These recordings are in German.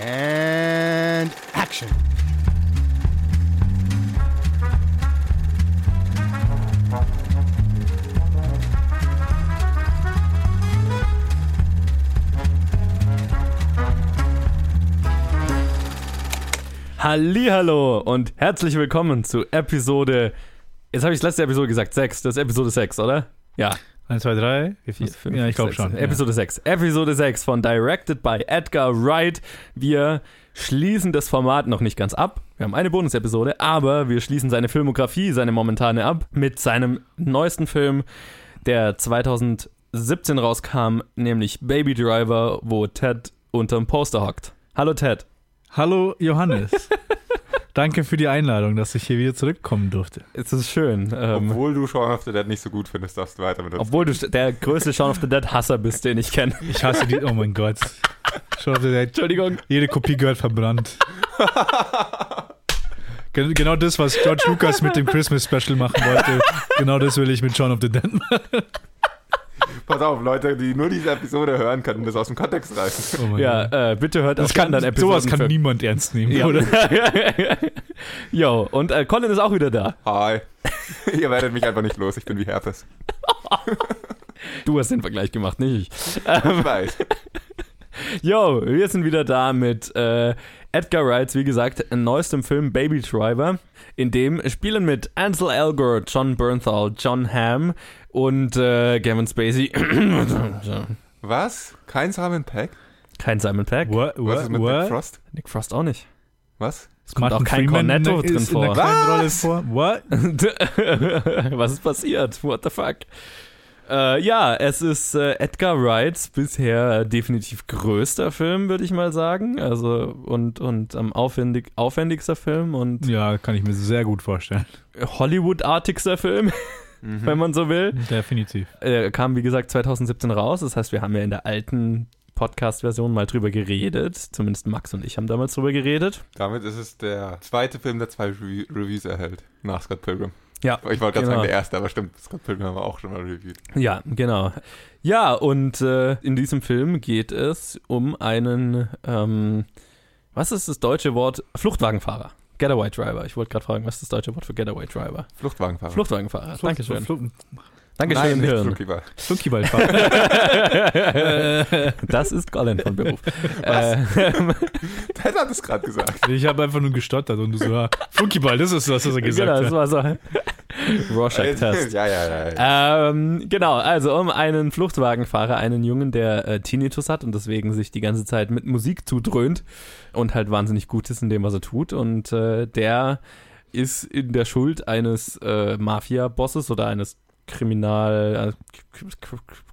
And action. Hallihallo und herzlich willkommen zu Episode. Jetzt habe ich das letzte Episode gesagt, 6. Das ist Episode 6, oder? Ja. 1, 2, 3, 4, 4, 5, Ja, ich glaube 6. schon. Episode 6. Episode 6 von Directed by Edgar Wright. Wir schließen das Format noch nicht ganz ab. Wir haben eine Bonus-Episode, aber wir schließen seine Filmografie, seine momentane ab, mit seinem neuesten Film, der 2017 rauskam, nämlich Baby Driver, wo Ted unterm Poster hockt. Hallo Ted. Ja. Hallo Johannes. Danke für die Einladung, dass ich hier wieder zurückkommen durfte. Es ist schön. Ähm, Obwohl du Shaun of the Dead nicht so gut findest, darfst du weiter mit uns. obwohl du der größte Shaun of the Dead Hasser bist, den ich kenne. Ich hasse die. Oh mein Gott. Schon auf der Entschuldigung. Jede Kopie gehört verbrannt. Gen- Genau das, was George Lucas mit dem Christmas Special machen wollte. Genau das will ich mit Shaun of the Dead machen. Pass auf, Leute, die nur diese Episode hören, können das aus dem Kontext reißen. Oh. Ja, äh, bitte hört das kann, anderen Episoden sowas kann für- niemand ernst nehmen, Ja. oder? Jo, und äh, Colin ist auch wieder da. Hi. Ihr werdet mich einfach nicht los, ich bin wie Herpes. Du hast den Vergleich gemacht, nicht ich. Ich weiß. Jo, wir sind wieder da mit äh, Edgar Wrights, wie gesagt, neuestem Film Baby Driver. In dem spielen mit Ansel Elgort, John Bernthal, John Hamm und äh, Gavin Spacey. Was? Kein Simon Peck? Kein Simon Peck. What? Was What? ist mit Nick What? Frost? Nick Frost auch nicht. Was? Es kommt Martin auch kein Freeman Cornetto drin vor. Was? vor. What? Was ist passiert? What the fuck? Äh, ja, es ist äh, Edgar Wrights bisher definitiv größter Film, würde ich mal sagen. Also und, und am aufwendig, aufwendigster Film und Ja, kann ich mir sehr gut vorstellen. Hollywood-artigster Film, Mhm. wenn man so will. Definitiv. Er kam, wie gesagt, 2017 raus. Das heißt, wir haben ja in der alten Podcast-Version mal drüber geredet. Zumindest Max und ich haben damals drüber geredet. Damit ist es der zweite Film, der zwei Re Reviews erhält, nach Scott Pilgrim. Ja, Ich wollte gerade genau. sagen, der erste, aber stimmt, Scott Pilgrim haben wir auch schon mal reviewed. Ja, genau. Ja, und äh, in diesem Film geht es um einen, ähm, was ist das deutsche Wort? Fluchtwagenfahrer. Getaway Driver. Ich wollte gerade fragen, was ist das deutsche Wort für Getaway Driver? Fluchtwagenfahrer. Fluchtwagenfahrer. Dankeschön. Fl- Dankeschön, Nein, nicht Hirn. Flunkyball. Flunkyballfahrer. das ist Colin von Beruf. äh, Ted hat es gerade gesagt. Ich habe einfach nur gestottert und du so, ja, Flunkyball, das ist das, was er gesagt genau, das hat. war so. Rorschach-Test. ja, ja, ja. ja. Ähm, genau, also um einen Fluchtwagenfahrer, einen Jungen, der äh, Tinnitus hat und deswegen sich die ganze Zeit mit Musik zudröhnt und halt wahnsinnig gut ist in dem, was er tut. Und äh, der ist in der Schuld eines äh, Mafia-Bosses oder eines Kriminal, äh,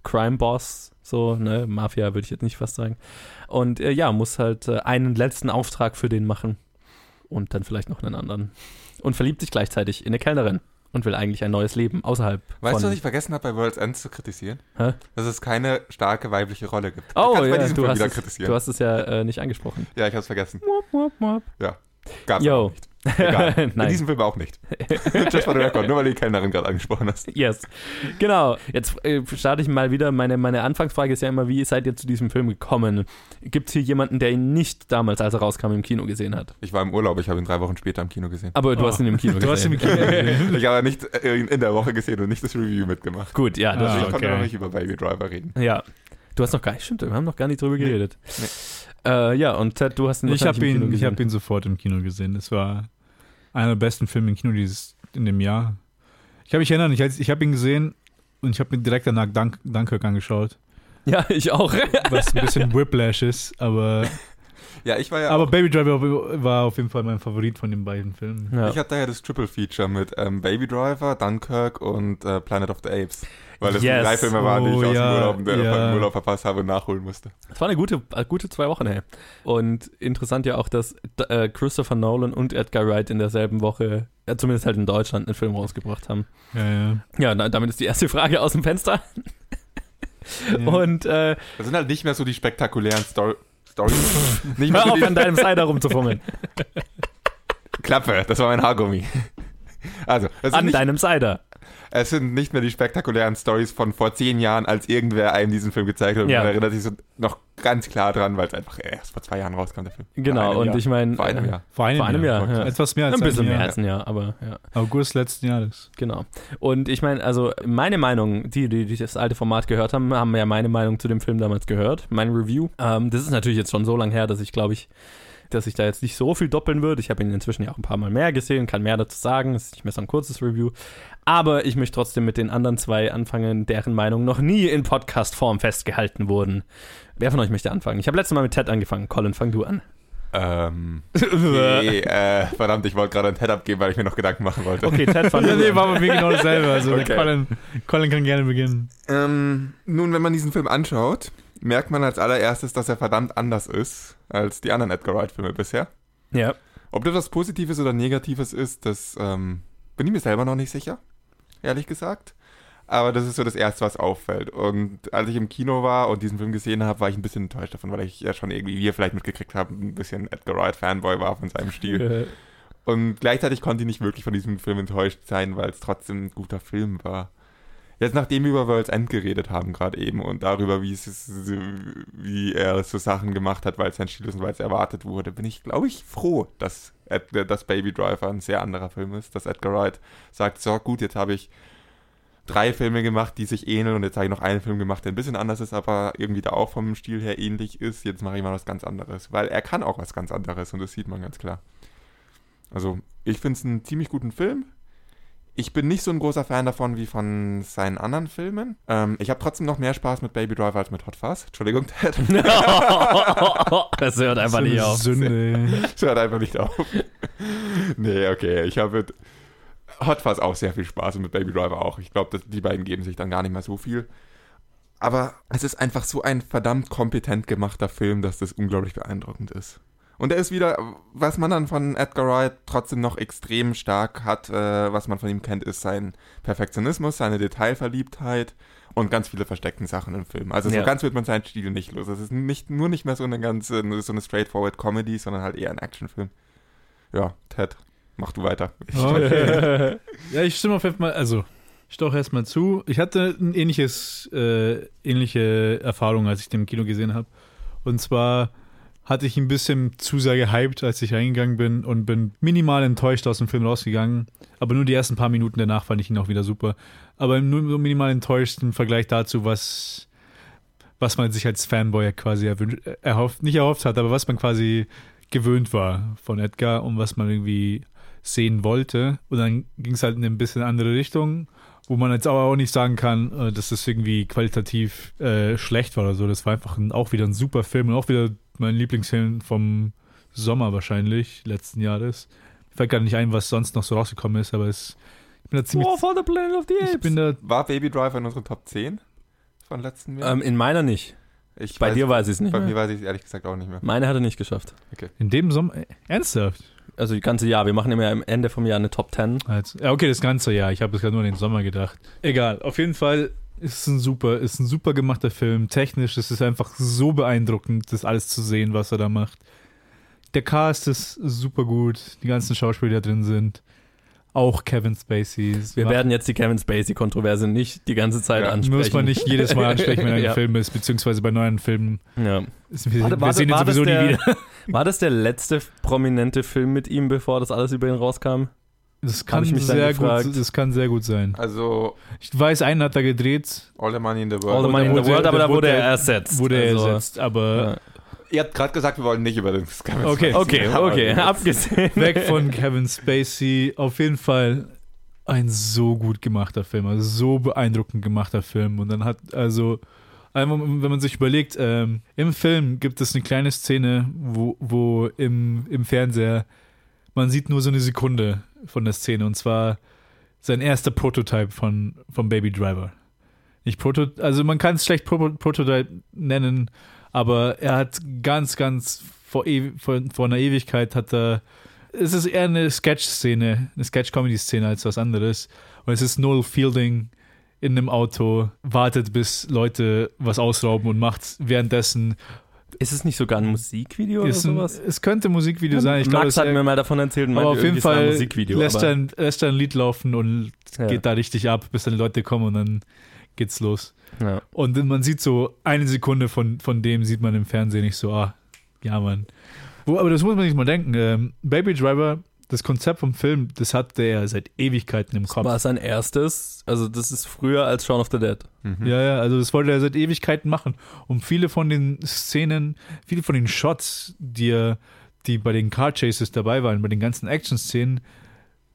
Crime-Boss, so, ne, Mafia würde ich jetzt nicht fast sagen. Und äh, ja, muss halt äh, einen letzten Auftrag für den machen und dann vielleicht noch einen anderen. Und verliebt sich gleichzeitig in eine Kellnerin und will eigentlich ein neues Leben außerhalb Weißt du, was ich vergessen habe, bei World's End zu kritisieren? Hä? Dass es keine starke weibliche Rolle gibt. Oh, ja, du hast, wieder es, kritisieren. du hast es ja äh, nicht angesprochen. ja, ich habe es vergessen. Wop, wop, wop. Gab's Yo. auch nicht. Egal. In diesem Film auch nicht. Just for the record, nur weil du die Kellnerin gerade angesprochen hast. Yes. Genau. Jetzt äh, starte ich mal wieder. Meine, meine Anfangsfrage ist ja immer, wie seid ihr zu diesem Film gekommen? Gibt es hier jemanden, der ihn nicht damals, als er rauskam, im Kino gesehen hat? Ich war im Urlaub, ich habe ihn drei Wochen später im Kino gesehen. Aber du Oh. hast ihn im Kino Du hast ihn gesehen. im Kino gesehen. Ich habe nicht äh, ihn in der Woche gesehen und nicht das Review mitgemacht. Gut, ja. Das Ah, ich ist konnte okay. noch nicht über Baby Driver reden. Ja. Du hast noch gar nicht, stimmt, wir haben noch gar nicht drüber geredet. Nee. Äh, ja, und Ted, du hast ihn Ich habe Kino ihn, ich gesehen. hab ihn sofort im Kino gesehen. Das war einer der besten Filme im Kino dieses, in dem Jahr. Ich kann mich erinnern, ich, ich habe ihn gesehen und ich habe mir direkt danach Dunk, Dunkirk angeschaut. Ja, ich auch. Was ein bisschen Whiplash ist, aber, Ja, ich war ja. aber auch, Baby Driver war auf jeden Fall mein Favorit von den beiden Filmen. ja. Ich hatte ja das Triple Feature mit ähm, Baby Driver, Dunkirk und äh, Planet of the Apes. Weil das Yes. drei Filme waren, die ich Oh, aus ja, dem Urlaub, der ja. im Urlaub verpasst habe und nachholen musste. Es war eine gute, äh, gute zwei Wochen, hey. Und interessant ja auch, dass äh, Christopher Nolan und Edgar Wright in derselben Woche, äh, zumindest halt in Deutschland, einen Film rausgebracht haben. Ja, ja. Ja, na, damit ist die erste Frage aus dem Fenster. ja. Und äh, Das sind halt nicht mehr so die spektakulären Story Stories. nicht mehr hör so auf, an deinem Cider rumzufummeln. Klappe, das war mein Haargummi. Also, An nicht, deinem Cider. Es sind nicht mehr die spektakulären Stories von vor zehn Jahren, als irgendwer einem diesen Film gezeigt hat. Ja. Man erinnert sich so noch ganz klar dran, weil es einfach erst vor zwei Jahren rauskam, der Film. Genau, und Jahr. ich meine, Vor einem Jahr. Vor einem, Vor einem Jahr, ja. Etwas mehr als ein bisschen einem mehr Jahr. als ein Jahr, aber ja. August letzten Jahres. Genau. Und ich meine, also meine Meinung, die, die, die das alte Format gehört haben, haben ja meine Meinung zu dem Film damals gehört, mein Review. Ähm, das ist natürlich jetzt schon so lange her, dass ich glaube ich, dass ich da jetzt nicht so viel doppeln würde. Ich habe ihn inzwischen ja auch ein paar Mal mehr gesehen, kann mehr dazu sagen. Es ist nicht mehr so ein kurzes Review. Aber ich möchte trotzdem mit den anderen zwei anfangen, deren Meinung noch nie in Podcast-Form festgehalten wurden. Wer von euch möchte anfangen? Ich habe letztes Mal mit Ted angefangen. Colin, fang du an. Ähm, nee, äh, verdammt, ich wollte gerade ein Ted abgeben, weil ich mir noch Gedanken machen wollte. Okay, Ted, du nee, war bei mir genau dasselbe. Also Okay. Colin, Colin kann gerne beginnen. Ähm, nun, wenn man diesen Film anschaut, merkt man als allererstes, dass er verdammt anders ist als die anderen Edgar Wright-Filme bisher. Ja. Ob das was Positives oder Negatives ist, das ähm, bin ich mir selber noch nicht sicher, ehrlich gesagt. Aber das ist so das Erste, was auffällt. Und als ich im Kino war und diesen Film gesehen habe, war ich ein bisschen enttäuscht davon, weil ich ja schon irgendwie, wie ihr vielleicht mitgekriegt habt, ein bisschen Edgar Wright-Fanboy war von seinem Stil. Und gleichzeitig konnte ich nicht wirklich von diesem Film enttäuscht sein, weil es trotzdem ein guter Film war. Jetzt nachdem wir über World's End geredet haben gerade eben und darüber, wie es wie er so Sachen gemacht hat, weil es sein Stil ist und weil es erwartet wurde, bin ich, glaube ich, froh, dass, Dass Baby Driver ein sehr anderer Film ist, dass Edgar Wright sagt, so gut, jetzt habe ich drei Filme gemacht, die sich ähneln und jetzt habe ich noch einen Film gemacht, der ein bisschen anders ist, aber irgendwie da auch vom Stil her ähnlich ist. Jetzt mache ich mal was ganz anderes, weil er kann auch was ganz anderes und das sieht man ganz klar. Also, ich finde es einen ziemlich guten Film. Ich bin nicht so ein großer Fan davon wie von seinen anderen Filmen. Ähm, ich habe trotzdem noch mehr Spaß mit Baby Driver als mit Hot Fuzz. Entschuldigung, Ted. das hört einfach So nicht auf. Sünde. Das hört einfach nicht auf. nee, okay. Ich habe mit Hot Fuzz auch sehr viel Spaß und mit Baby Driver auch. Ich glaube, die beiden geben sich dann gar nicht mehr so viel. Aber es ist einfach so ein verdammt kompetent gemachter Film, dass das unglaublich beeindruckend ist. Und er ist wieder, was man dann von Edgar Wright trotzdem noch extrem stark hat, äh, was man von ihm kennt, ist sein Perfektionismus, seine Detailverliebtheit und ganz viele versteckten Sachen im Film. Also so Ja. ganz wird man seinen Stil nicht los. Es ist nicht, nur nicht mehr so eine ganze, so eine straightforward Comedy, sondern halt eher ein Actionfilm. Ja, Ted, mach du weiter. Okay. ja, ich stimme auf jeden Fall, also ich doch erstmal zu. Ich hatte ein ähnliches, äh, ähnliche Erfahrung, als ich den im Kino gesehen habe. Und zwar hatte ich ein bisschen zu sehr gehypt, als ich reingegangen bin und bin minimal enttäuscht aus dem Film rausgegangen. Aber nur die ersten paar Minuten danach fand ich ihn auch wieder super. Aber nur minimal enttäuscht im Vergleich dazu, was, was man sich als Fanboy quasi erwünscht, erhofft, nicht erhofft hat, aber was man quasi gewöhnt war von Edgar und was man irgendwie sehen wollte. Und dann ging es halt in eine bisschen andere Richtung, wo man jetzt aber auch nicht sagen kann, äh, dass das irgendwie qualitativ äh, schlecht war oder so. Das war einfach ein, auch wieder ein super Film und auch wieder mein Lieblingsfilm vom Sommer wahrscheinlich, letzten Jahres. Ich fällt gar nicht ein, was sonst noch so rausgekommen ist, aber es, ich bin da ziemlich. War for the Planet of the ich bin da. War Baby Driver in unseren Top 10 von letzten Jahr? ähm, in meiner nicht. ich Bei dir weiß ich es nicht Bei mir mehr. weiß ich es ehrlich gesagt auch nicht mehr. Meine hat er nicht geschafft. In dem Sommer. äh, Ernsthaft? Also die ganze Jahr. Wir machen immer am Ende vom Jahr eine Top 10. Also, ja, okay, das ganze Jahr. Ich habe es gerade nur an den Sommer gedacht. Egal, auf jeden Fall ist es ein super, ist ein super gemachter Film. Technisch ist es einfach so beeindruckend, das alles zu sehen, was er da macht. Der Cast ist super gut, die ganzen Schauspieler, die da drin sind. Auch Kevin Spacey. Wir werden jetzt die Kevin Spacey-Kontroverse nicht die ganze Zeit Ja, ansprechen. muss man nicht jedes Mal ansprechen, wenn er Ja. Film ist, beziehungsweise bei neuen Filmen. Ja. Ist, wir Warte, wir warte, sehen ihn sowieso nie der- wieder. War das der letzte prominente Film mit ihm, bevor das alles über ihn rauskam? Das kann, ich mich dann sehr gut, das kann sehr gut sein. Also, Ich weiß, einen hat er gedreht, All the Money in the All World. the Money in the World, aber da wurde er ersetzt. wurde er Also, ersetzt, aber Ja. Ihr habt gerade gesagt, wir wollen nicht über den Kevin Okay. Spacey Okay, okay, abgesehen. weg von Kevin Spacey. Auf jeden Fall ein so gut gemachter Film, also so beeindruckend gemachter Film. Und dann hat, also, einmal, wenn man sich überlegt, ähm, im Film gibt es eine kleine Szene, wo, wo im, im Fernseher man sieht nur so eine Sekunde von der Szene und zwar sein erster Prototype von, von Baby Driver. Nicht Proto, also man kann es schlecht Pro Prototype nennen, aber er hat ganz, ganz vor, ew vor, vor einer Ewigkeit hat er es ist eher eine Sketch-Szene, eine Sketch-Comedy-Szene als was anderes. Und es ist Noel Fielding in einem Auto, wartet, bis Leute was ausrauben und macht währenddessen. Ist es nicht sogar ein Musikvideo oder Ist ein, sowas? es könnte ein Musikvideo sein. Ich Max es hat mir mal davon erzählt, aber auf jeden ein Fall Musikvideo. lässt, er ein, lässt er ein Lied laufen und Ja. geht da richtig ab, bis dann die Leute kommen und dann geht's los. Ja. Und man sieht so eine Sekunde von, von dem sieht man im Fernsehen nicht so, ah, ja, Mann. Wo, aber das muss man sich mal denken. Ähm, Baby Driver, das Konzept vom Film, das hat der seit Ewigkeiten im Kopf. War sein erstes, also das ist früher als Shaun of the Dead. Mhm. Ja, ja, also das wollte er seit Ewigkeiten machen. Und viele von den Szenen, viele von den Shots, die, er, die bei den Car Chases dabei waren, bei den ganzen Action-Szenen,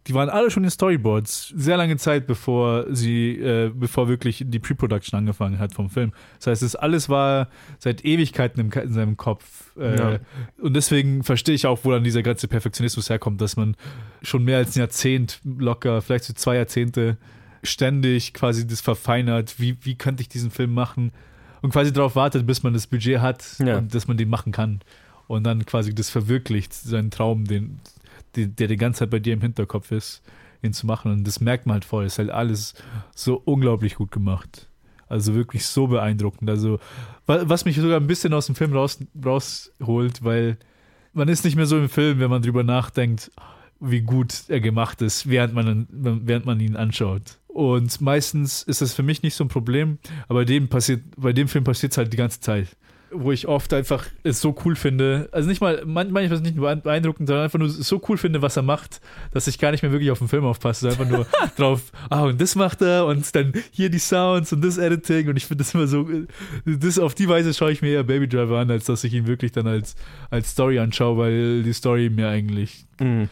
die waren alle schon in Storyboards, sehr lange Zeit, bevor sie, äh, bevor wirklich die Pre-Production angefangen hat vom Film. Das heißt, das alles war seit Ewigkeiten im, in seinem Kopf. Äh, Ja. Und deswegen verstehe ich auch, wo dann dieser ganze Perfektionismus herkommt, dass man schon mehr als ein Jahrzehnt locker, vielleicht so zwei Jahrzehnte ständig quasi das verfeinert, wie, wie könnte ich diesen Film machen und quasi darauf wartet, bis man das Budget hat Ja. und dass man den machen kann und dann quasi das verwirklicht, seinen Traum, den, den, der die ganze Zeit bei dir im Hinterkopf ist, ihn zu machen und das merkt man halt voll, ist halt alles so unglaublich gut gemacht. Also wirklich so beeindruckend. Also, wa- was mich sogar ein bisschen aus dem Film raus, rausholt, weil man ist nicht mehr so im Film, wenn man drüber nachdenkt, wie gut er gemacht ist, während man, während man ihn anschaut. Und meistens ist das für mich nicht so ein Problem, aber dem passiert, bei dem Film passiert es halt die ganze Zeit. Wo ich oft einfach es so cool finde, also nicht mal, man- manchmal ist es nicht nur beeindruckend, sondern einfach nur so cool finde, was er macht, dass ich gar nicht mehr wirklich auf den Film aufpasse, sondern einfach nur drauf, ah, und das macht er und dann hier die Sounds und das Editing und ich finde das immer so, das auf die Weise schaue ich mir eher Baby Driver an, als dass ich ihn wirklich dann als, als Story anschaue, weil die Story mir eigentlich Mhm.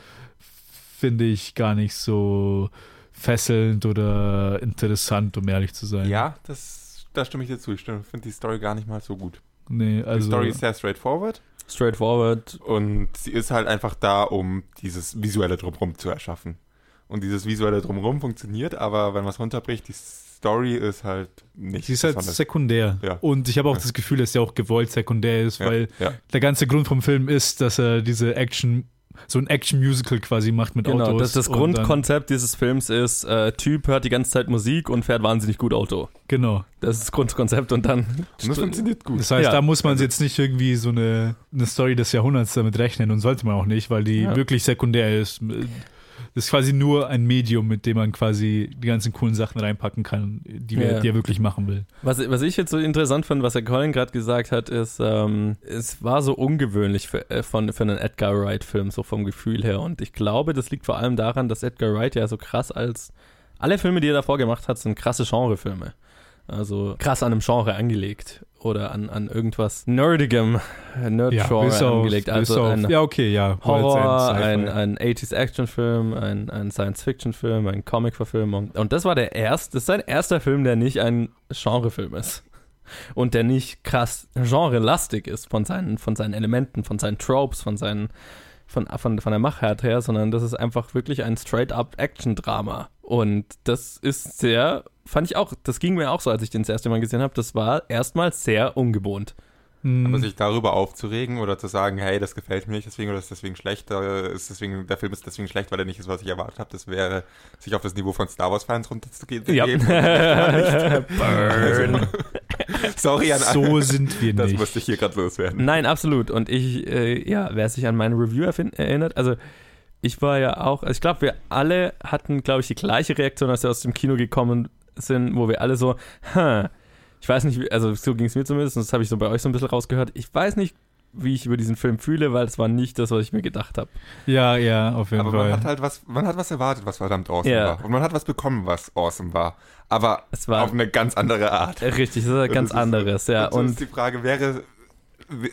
finde ich gar nicht so fesselnd oder interessant, um ehrlich zu sein. Ja, das, da stimme ich dir zu. Ich finde die Story gar nicht mal so gut. Nee, Die also. Story ist sehr straightforward Straightforward. und sie ist halt einfach da, um dieses visuelle Drumherum zu erschaffen. Und dieses visuelle Drumherum funktioniert, aber wenn man es runterbricht, die Story ist halt nicht Sie ist halt sekundär. Ja. Und ich habe auch Ja. das Gefühl, dass sie auch gewollt sekundär ist, ja, weil ja. der ganze Grund vom Film ist, dass er diese Action, so ein Action-Musical quasi macht mit Genau, Autos. das, das Grundkonzept dieses Films ist, äh, Typ hört die ganze Zeit Musik und fährt wahnsinnig gut Auto. Genau. Das ist das Grundkonzept und dann. Und das funktioniert gut. Das heißt, Ja. da muss man Also- jetzt nicht irgendwie so eine, eine Story des Jahrhunderts damit rechnen und sollte man auch nicht, weil die Ja. wirklich sekundär ist. Das ist quasi nur ein Medium, mit dem man quasi die ganzen coolen Sachen reinpacken kann, die, wir, Ja. die er wirklich machen will. Was, was ich jetzt so interessant fand, was der Colin gerade gesagt hat, ist, ähm, es war so ungewöhnlich für, äh, von, für einen Edgar Wright-Film, so vom Gefühl her. Und ich glaube, das liegt vor allem daran, dass Edgar Wright ja so krass als. Alle Filme, die er davor gemacht hat, sind krasse Genrefilme. Also krass an einem Genre angelegt. Oder an, an irgendwas Nerdigem, äh, Nerd-Genre auf- angelegt. bis Also auf, ein ja, okay, ja. Horror, ein, ein 80s-Action-Film, ein, ein Science-Fiction-Film, ein Comic-Verfilmung. Und das war der erste, das ist sein erster Film, der nicht ein Genrefilm ist. Und der nicht krass genrelastig ist von seinen, von seinen Elementen, von seinen Tropes, von seinen, von, von, von der Machart her, sondern das ist einfach wirklich ein straight-up Action-Drama. Und das ist sehr, fand ich auch, das ging mir auch so, als ich den das erste Mal gesehen habe, das war erstmal sehr ungewohnt. Hm, Aber sich darüber aufzuregen oder zu sagen, hey, das gefällt mir nicht deswegen oder ist deswegen schlecht, äh, ist deswegen, der Film ist deswegen schlecht, weil er nicht ist, was ich erwartet habe, das wäre, sich auf das Niveau von Star Wars-Fans runterzugehen. Ja. Burn. Sorry an alle. so sind wir Das nicht. musste ich hier gerade loswerden. Nein, absolut. Und ich, äh, ja, wer sich an meine Review erinnert, also ich war ja auch, also ich glaube, wir alle hatten, glaube ich, die gleiche Reaktion, als wir aus dem Kino gekommen sind, wo wir alle so, hm, ich weiß nicht, wie, also so ging es mir zumindest, und das habe ich so bei euch so ein bisschen rausgehört, ich weiß nicht, wie ich über diesen Film fühle, weil es war nicht das, was ich mir gedacht habe. Ja, ja, auf jeden Aber man Fall. hat halt was, man hat was erwartet, was verdammt awesome Ja. war. Und man hat was bekommen, was awesome war. Aber Es war auf eine ganz andere Art. richtig, das ist was ganz Das ist- anderes, ja. und Und ist die Frage, wäre,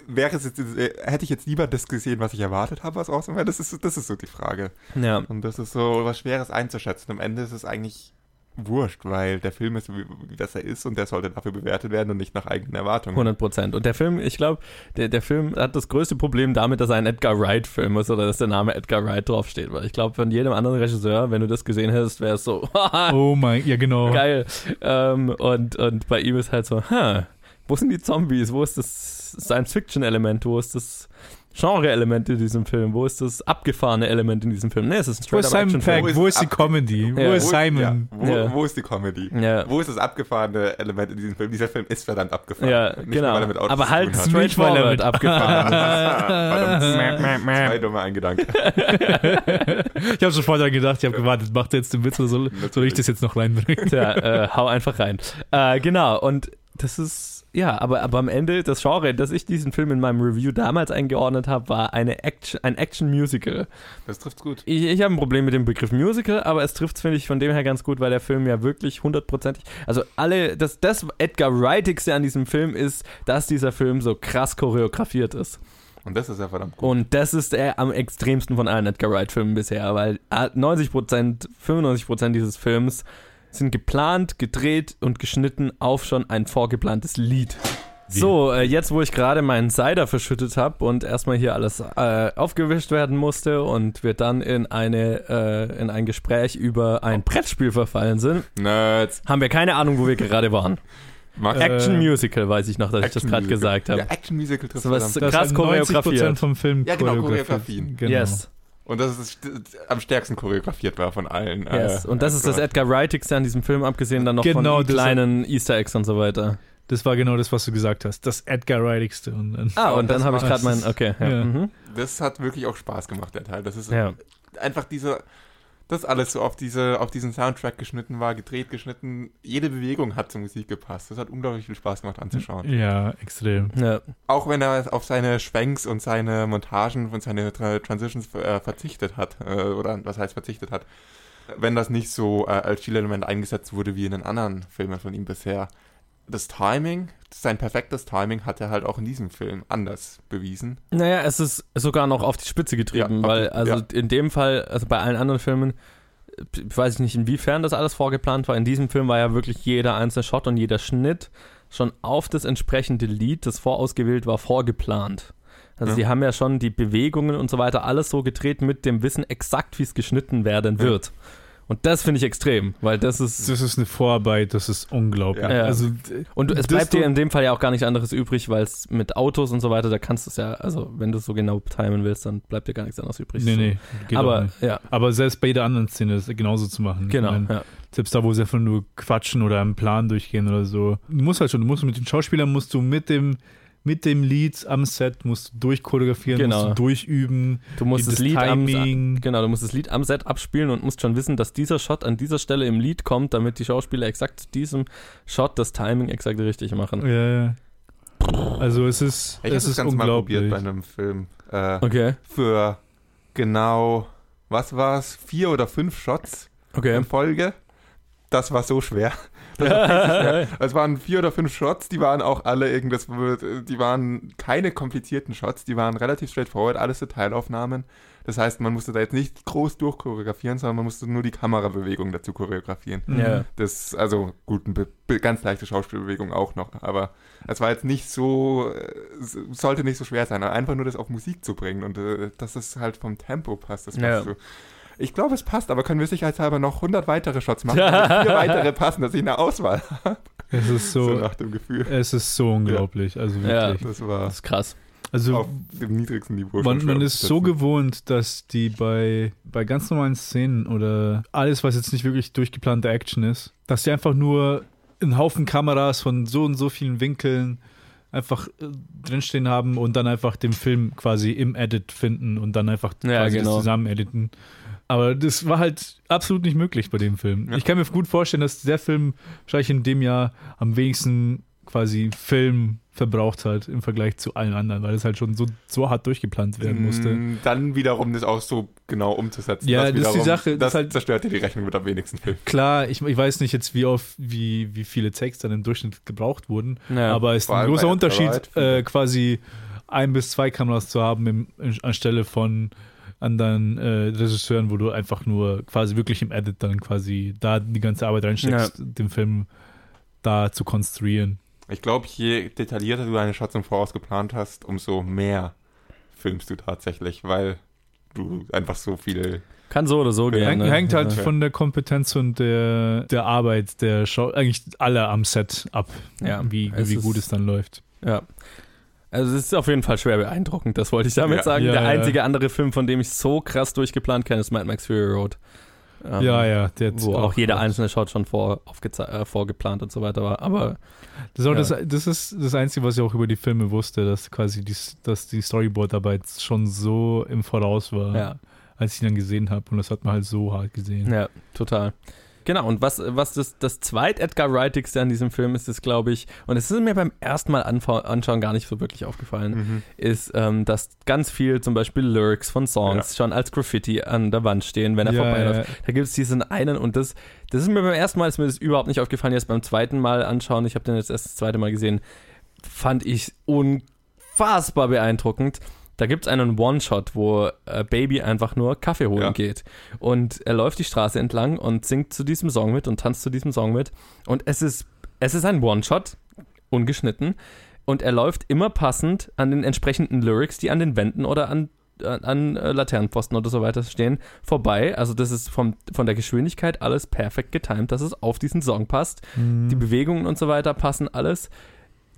wäre es jetzt, äh, hätte ich jetzt lieber das gesehen, was ich erwartet habe, was awesome wäre? Das ist, das ist so die Frage. ja, Und das ist so was Schweres einzuschätzen. Am Ende ist es eigentlich wurscht, weil der Film ist, wie, wie das er ist und der sollte dafür bewertet werden und nicht nach eigenen Erwartungen. 100 Prozent. Und der Film, ich glaube, der, der Film hat das größte Problem damit, dass er ein Edgar Wright-Film ist oder dass der Name Edgar Wright draufsteht. Weil ich glaube, von jedem anderen Regisseur, wenn du das gesehen hättest, wäre es so, Oh mein, ja genau. geil. Ähm, und, und bei ihm ist halt so, huh, Wo sind die Zombies? Wo ist das Science-Fiction-Element? Wo ist das Genre-Element in diesem Film? Wo ist das abgefahrene Element in diesem Film? Nee, es ist ein Wo ist Simon. Pegg? Wo Wo ist die Comedy? Wo Ja. ist Simon? Ja, wo, Ja. wo ist die Comedy? Ja. Wo ist das abgefahrene Element in diesem Film? Dieser Film ist verdammt abgefahren. Ja, Nicht genau. nur, weil er mit Autos Aber zu halt. Nicht, weil er straightforward mit- abgefahren. Verdammt. Zwei dumme Eingedanken. Ich habe sofort daran gedacht, ich habe gewartet, macht er jetzt den Witz oder soll, soll ich das jetzt noch reinbringen? Tja, äh, hau einfach rein. Äh, genau, und das ist, ja, aber, aber am Ende, das Genre, das ich diesen Film in meinem Review damals eingeordnet habe, war eine Action, ein Action-Musical. Das trifft's gut. Ich, ich habe ein Problem mit dem Begriff Musical, aber es trifft finde ich, von dem her ganz gut, weil der Film ja wirklich hundertprozentig, also alle, das, das Edgar Wrightigste an diesem Film ist, dass dieser Film so krass choreografiert ist. Und das ist ja verdammt gut. Und das ist der am extremsten von allen Edgar Wright-Filmen bisher, weil 90%, 95% dieses Films sind geplant, gedreht und geschnitten auf schon ein vorgeplantes Lied. Wie? So, äh, jetzt wo ich gerade meinen Cider verschüttet habe und erstmal hier alles äh, aufgewischt werden musste und wir dann in eine äh, in ein Gespräch über ein Brettspiel verfallen sind, Nerds. haben wir keine Ahnung, wo wir gerade waren. Äh, Action Musical, weiß ich noch, dass ich das gerade gesagt habe. Ja, Action Musical trifft So was-. Krass ist choreografiert. 90% vom Film Ja, genau, choreografiert. Choreografien. Genau. Yes. Und das ist st- am stärksten choreografiert war von allen. Yes. äh, und das ist das Edgar Wrightigste an diesem Film, abgesehen dann noch Genau, von kleinen Easter Eggs und so weiter. Das war genau das, was du gesagt hast. Das Edgar Wrightigste. Und dann, Ah, und, Und dann habe ich gerade meinen, okay. Ja. Ja. Mhm. Das hat wirklich auch Spaß gemacht, der Teil. Das ist ja. einfach diese, das alles so auf diese, auf diesen Soundtrack geschnitten war, gedreht, geschnitten. Jede Bewegung hat zur Musik gepasst. Das hat unglaublich viel Spaß gemacht anzuschauen. ja, extrem. ja. Auch wenn er auf seine Schwenks und seine Montagen und seine Tra Transitions äh, verzichtet hat, äh, oder was heißt verzichtet hat, wenn das nicht so äh, als Stilelement eingesetzt wurde wie in den anderen Filmen von ihm bisher. Das Timing, sein perfektes Timing hat er halt auch in diesem Film anders bewiesen. Naja, es ist sogar noch auf die Spitze getrieben, Ja, weil, also ja. in dem Fall, also bei allen anderen Filmen, ich weiß nicht, inwiefern das alles vorgeplant war. In diesem Film war ja wirklich jeder einzelne Shot und jeder Schnitt schon auf das entsprechende Lied, das vorausgewählt war, vorgeplant. Also Ja. die haben ja schon die Bewegungen und so weiter alles so gedreht mit dem Wissen exakt, wie es geschnitten werden Ja. Und das finde ich extrem, weil das ist Das ist eine Vorarbeit, das ist unglaublich. Ja. Also, Und es bleibt dir in dem Fall ja auch gar nichts anderes übrig, weil es mit Autos und so weiter, da kannst du es ja, also wenn du es so genau timen willst, dann bleibt dir gar nichts anderes übrig. nee, nee, geht auch Aber nicht. ja, Aber selbst bei jeder anderen Szene ist es genauso zu machen. genau. Ich mein, ja. Selbst da, wo sie einfach nur quatschen oder einen Plan durchgehen oder so. Du musst halt schon, du musst mit den Schauspielern, musst du mit dem, mit dem Lied am Set, musst du durchchoreografieren, Genau. musst du durchüben. Du musst das das Lied am, Timing. genau, du musst das Lied am Set abspielen und musst schon wissen, dass dieser Shot an dieser Stelle im Lied kommt, damit die Schauspieler exakt zu diesem Shot das Timing exakt richtig machen. Ja, ja. Also es ist, Ich habe es das ist Ganze mal probiert bei einem Film. Äh, Okay, Für genau, was war's, vier oder fünf Shots okay. in Folge. Das war so schwer. Es waren vier oder fünf Shots, die waren auch alle irgendwas, die waren keine komplizierten Shots, die waren relativ straightforward, alles Detailaufnahmen. Das heißt, man musste da jetzt nicht groß durchchoreografieren, sondern man musste nur die Kamerabewegung dazu choreografieren. Ja. Das, also gut, eine ganz leichte Schauspielbewegung auch noch, aber es war jetzt nicht so, äh, es sollte nicht so schwer sein, einfach nur das auf Musik zu bringen und äh, dass es halt vom Tempo passt. Das passt Ja. so. Ich glaube, es passt, aber können wir sicherheitshalber noch 100 weitere Shots machen, damit vier weitere passen, dass ich eine Auswahl habe. Es ist So, so, nach dem Gefühl. es ist so unglaublich. Also Ja. wirklich. Das war Das ist krass. Also auf dem niedrigsten Niveau. Man, man ist so gewohnt, dass die bei, bei ganz normalen Szenen oder alles, was jetzt nicht wirklich durchgeplante Action ist, dass die einfach nur einen Haufen Kameras von so und so vielen Winkeln einfach äh, drinstehen haben und dann einfach den Film quasi im Edit finden und dann einfach Ja, quasi genau. das zusammen editen. Aber das war halt absolut nicht möglich bei dem Film. Ja. Ich kann mir gut vorstellen, dass der Film wahrscheinlich in dem Jahr am wenigsten quasi Film verbraucht hat im Vergleich zu allen anderen, weil es halt schon so, so hart durchgeplant werden musste. Mm, Dann wiederum das auch so genau umzusetzen. Ja, das ist die wiederum- Sache, das Das, halt- zerstört dir die Rechnung mit am wenigsten Film. Klar, ich, ich weiß nicht jetzt, wie oft, wie, wie viele Takes dann im Durchschnitt gebraucht wurden, Ja. aber es ist ein großer Unterschied, äh, quasi ein bis zwei Kameras zu haben im, anstelle von anderen äh, Regisseuren, wo du einfach nur quasi wirklich im Edit dann quasi da die ganze Arbeit reinsteckst, den Film da zu konstruieren. Ich glaube, je detaillierter du deine Shots im Voraus geplant hast, umso mehr filmst du tatsächlich, weil du einfach so viel. Kann so oder so gehen. Hängt, ne? hängt halt ja. von der Kompetenz und der, der Arbeit der Show, eigentlich alle am Set ab, Ja, wie, es wie gut es dann läuft. Ja. Also es ist auf jeden Fall schwer beeindruckend, das wollte ich damit Ja. sagen. Ja, der ja. einzige andere Film, von dem ich so krass durchgeplant kenne, ist Mad Max Fury Road. Ähm, ja, ja. Der Wo auch jeder was. einzelne Shot schon vor, äh, vorgeplant und so weiter war. Aber Das ist, auch Ja. das, das ist das Einzige, was ich auch über die Filme wusste, dass quasi die, dass die Storyboard-Arbeit schon so im Voraus war, ja, als ich ihn dann gesehen habe. Und das hat man halt so hart gesehen. ja, total. Genau, und was, was das, das zweit Edgar Wrightigste an diesem Film ist, ist, glaube ich, und es ist mir beim ersten Mal anschauen gar nicht so wirklich aufgefallen, Mhm. ist, ähm, dass ganz viel zum Beispiel Lyrics von Songs schon als Graffiti an der Wand stehen, wenn er Ja, vorbeiläuft. ja. Da gibt es diesen einen und das, das ist mir beim ersten Mal, ist mir das überhaupt nicht aufgefallen. Jetzt beim zweiten Mal anschauen, ich habe den jetzt erst das zweite Mal gesehen, fand ich unfassbar beeindruckend. Da gibt es einen One-Shot, wo äh, Baby einfach nur Kaffee holen Ja. geht. Und er läuft die Straße entlang und singt zu diesem Song mit und tanzt zu diesem Song mit. Und es ist, es ist ein One-Shot, ungeschnitten. Und er läuft immer passend an den entsprechenden Lyrics, die an den Wänden oder an, an, äh, Laternenpfosten oder so weiter stehen, vorbei. Also das ist vom, von der Geschwindigkeit alles perfekt getimt, dass es auf diesen Song passt. Mhm. Die Bewegungen und so weiter passen alles.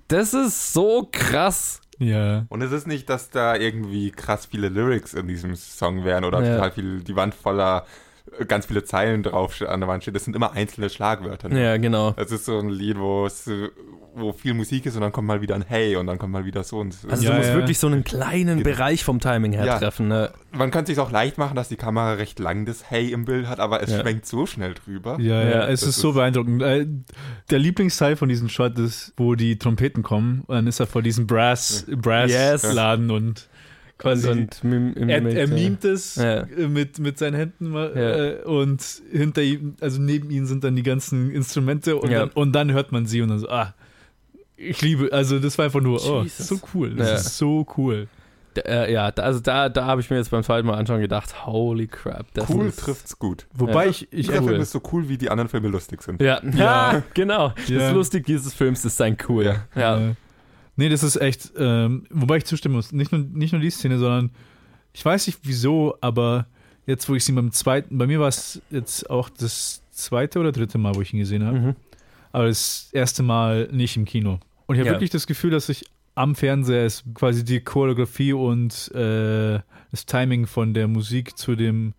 Das ist so krass. Ja. Und es ist nicht, dass da irgendwie krass viele Lyrics in diesem Song wären oder Ja. total viel, die Wand voller ganz viele Zeilen drauf an der Wand steht. Das sind immer einzelne Schlagwörter. ne? Ja, genau. Es ist so ein Lied, wo es, wo viel Musik ist und dann kommt mal wieder ein Hey und dann kommt mal wieder so und so. Also Ja, du musst ja. wirklich so einen kleinen Genau. Bereich vom Timing her Ja. treffen. Ne? Man kann es sich auch leicht machen, dass die Kamera recht lang das Hey im Bild hat, aber es Ja. schwenkt so schnell drüber. Ja, ja, Ja, es das ist so ist- beeindruckend. Äh, Der Lieblingsteil von diesem Shot ist, wo die Trompeten kommen und dann ist er vor diesem Brass, Brass Yes. Laden und quasi und mim, er, er mimt es Ja. mit, mit seinen Händen mal, Ja. äh, und hinter ihm, also neben ihm sind dann die ganzen Instrumente und, Ja. dann, und dann hört man sie und dann so, ah, ich liebe, also das war einfach nur, oh, Jesus. so cool, das Ja. ist so cool. äh, ja, also da, da habe ich mir jetzt beim zweiten Mal anschauen gedacht, holy crap. Das Cool ist, trifft's gut. Wobei Ja. ich, ich Film cool. ist so cool, wie die anderen Filme lustig sind. Ja, Ja. ja. genau. Ja. Das Lustige dieses Films ist sein Cool. Ja. Nee, das ist echt, ähm, wobei ich zustimmen muss, nicht nur, nicht nur die Szene, sondern ich weiß nicht wieso, aber jetzt, wo ich sie beim zweiten, bei mir war es jetzt auch das zweite oder dritte Mal, wo ich ihn gesehen habe, Mhm. aber das erste Mal nicht im Kino. Und ich habe Ja. wirklich das Gefühl, dass ich am Fernseher ist quasi die Choreografie und äh, das Timing von der Musik zu dem,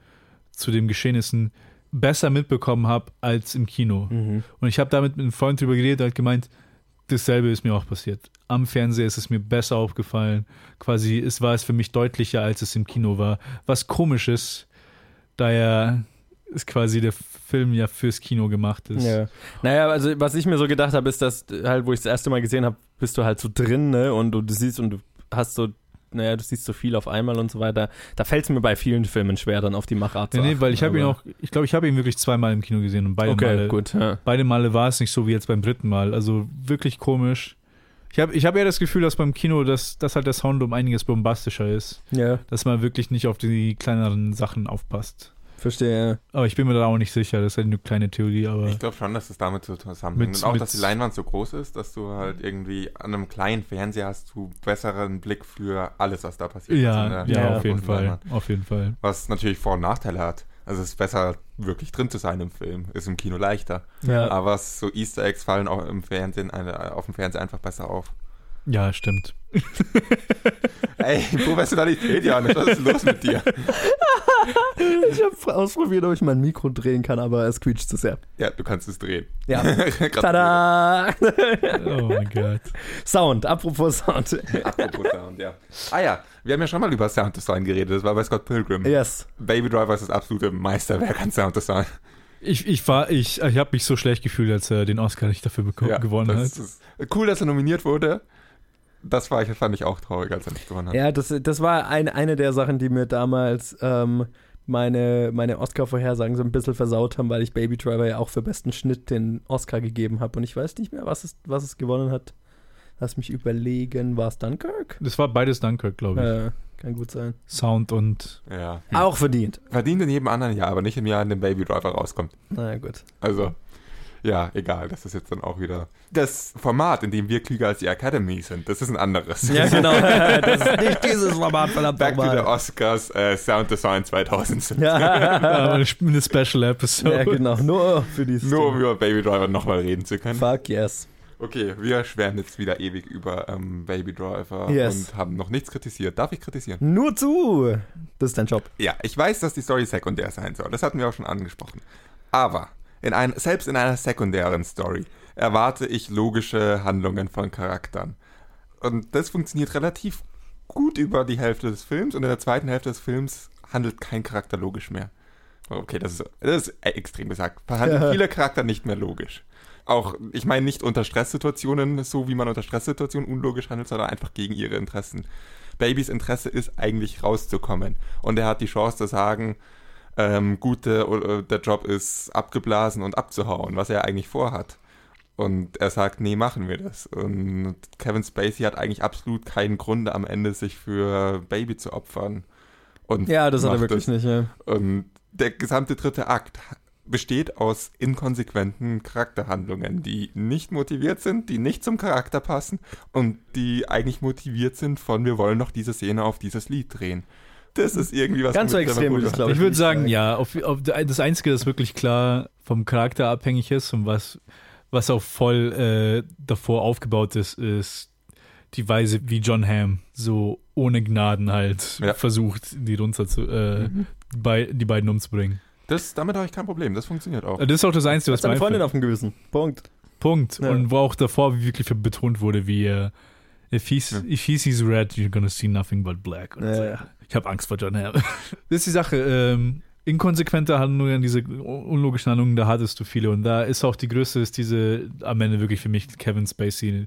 zu den Geschehnissen besser mitbekommen habe als im Kino. Mhm. Und ich habe damit mit einem Freund drüber geredet, der hat gemeint, dasselbe ist mir auch passiert. Am Fernseher ist es mir besser aufgefallen. Quasi, es war es für mich deutlicher, als es im Kino war. Was komisch ist, da ja ist quasi der Film ja fürs Kino gemacht ist. Ja. Naja, also was ich mir so gedacht habe, ist, dass halt, wo ich das erste Mal gesehen habe, bist du halt so drin, ne? Und du, du siehst und du hast so, naja, du siehst so viel auf einmal und so weiter. Da fällt es mir bei vielen Filmen schwer, dann auf die Machart zu Nee, nee, achten, weil ich habe ihn auch, ich glaube, ich habe ihn wirklich zweimal im Kino gesehen und beide Okay, Male, gut. Ja. beide Male war es nicht so wie jetzt beim dritten Mal. Also wirklich komisch. Ich habe ich hab eher das Gefühl, dass beim Kino, dass, dass halt der Sound um einiges bombastischer ist. ja, Dass man wirklich nicht auf die kleineren Sachen aufpasst. Verstehe. Aber ich bin mir da auch nicht sicher, das ist halt eine kleine Theorie, aber Ich glaube schon, dass es damit so zusammenhängt. Mit- Und auch, mit- dass die Leinwand so groß ist, dass du halt irgendwie an einem kleinen Fernseher hast du besseren Blick für alles, was da passiert. ja, in ja, auf jeden Fall, Leinwand. auf jeden Fall. Was natürlich Vor- und Nachteile hat. Also es ist besser, wirklich drin zu sein im Film. Ist im Kino leichter. Ja. Aber so Easter Eggs fallen auch im Fernsehen, äh, auf dem Fernseher einfach besser auf. Ja, stimmt. Ey, Professionalität, Janis, was ist los mit dir? Ich habe ausprobiert, ob ich mein Mikro drehen kann, aber es quietscht zu sehr. Ja, du kannst es drehen. Ja. Tada! Oh mein Gott. Sound, apropos Sound. Apropos Sound, ja. Ah ja, wir haben ja schon mal über Sounddesign geredet. Das war bei Scott Pilgrim. Yes. Baby Driver ist das absolute Meisterwerk an Sounddesign. Ich, ich war, ich, ich habe mich so schlecht gefühlt, als er den Oscar nicht dafür beko- gewonnen hat. das Ist cool, dass er nominiert wurde. Das war, ich, fand ich auch traurig, als er nicht gewonnen hat. Ja, das, das war ein, eine der Sachen, die mir damals ähm, meine, meine Oscar-Vorhersagen so ein bisschen versaut haben, weil ich Baby Driver ja auch für besten Schnitt den Oscar gegeben habe. Und ich weiß nicht mehr, was es, was es gewonnen hat. Lass mich überlegen, war es Dunkirk? Das war beides Dunkirk, glaube ich. Äh, kann gut sein. Sound und Ja. Auch verdient. Verdient in jedem anderen Jahr, aber nicht im Jahr, in dem Baby Driver rauskommt. Na gut. Also, Ja, egal, das ist jetzt dann auch wieder. Das Format, in dem wir klüger als die Academy sind, das ist ein anderes. Ja, genau. das ist nicht dieses Format, verdammt Back to the. Oscars äh, Sound Design 2000. Ja. Eine eine Special Episode. ja, genau. Nur für dieses Nur um über Baby Driver nochmal reden zu können. Fuck yes. Okay, wir schweren jetzt wieder ewig über ähm, Baby Driver Yes. und haben noch nichts kritisiert. Darf ich kritisieren? Nur zu. Das ist dein Job. Ja, ich weiß, dass die Story sekundär sein soll. Das hatten wir auch schon angesprochen. Aber in ein, selbst in einer sekundären Story erwarte ich logische Handlungen von Charakteren. Und das funktioniert relativ gut über die Hälfte des Films und in der zweiten Hälfte des Films handelt kein Charakter logisch mehr. Okay, das ist, das ist extrem gesagt. Verhandeln Ja. viele Charakter nicht mehr logisch. Auch, ich meine nicht unter Stresssituationen, so wie man unter Stresssituationen unlogisch handelt, sondern einfach gegen ihre Interessen. Babys Interesse ist eigentlich rauszukommen. Und er hat die Chance zu sagen, ähm, gut, der, äh, der Job ist abgeblasen und abzuhauen, was er eigentlich vorhat. Und er sagt, nee, machen wir das. Und Kevin Spacey hat eigentlich absolut keinen Grund am Ende, sich für Baby zu opfern. Und Ja, das hat er wirklich es. nicht. Ja. Und der gesamte dritte Akt besteht aus inkonsequenten Charakterhandlungen, die nicht motiviert sind, die nicht zum Charakter passen und die eigentlich motiviert sind von, wir wollen noch diese Szene auf dieses Lied drehen. Das ist irgendwie was. Ganz so extrem Yamamoto glaube Ich ich. würde nicht sagen, ja, auf, auf, das Einzige, das wirklich klar vom Charakter abhängig ist und was, was auch voll äh, davor aufgebaut ist, ist die Weise, wie John Hamm so ohne Gnaden halt Ja. versucht, die runter zu, äh, Mhm. bei, die beiden umzubringen. Das, damit habe ich kein Problem, das funktioniert auch. Das ist auch das Einzige, Was was deine mir Freundin auf dem Gewissen. Punkt. Punkt. Ja. Und wo auch davor wirklich betont wurde, wie äh, if, he's, Ja. if he sees red, you're gonna see nothing but black. Und Ja, so, ja. Ich habe Angst vor John Hamm. das ist die Sache. Ähm, inkonsequente Handlungen, diese unlogischen Handlungen, da hattest du viele. Und da ist auch die größte, ist diese am Ende wirklich für mich Kevin Spacey,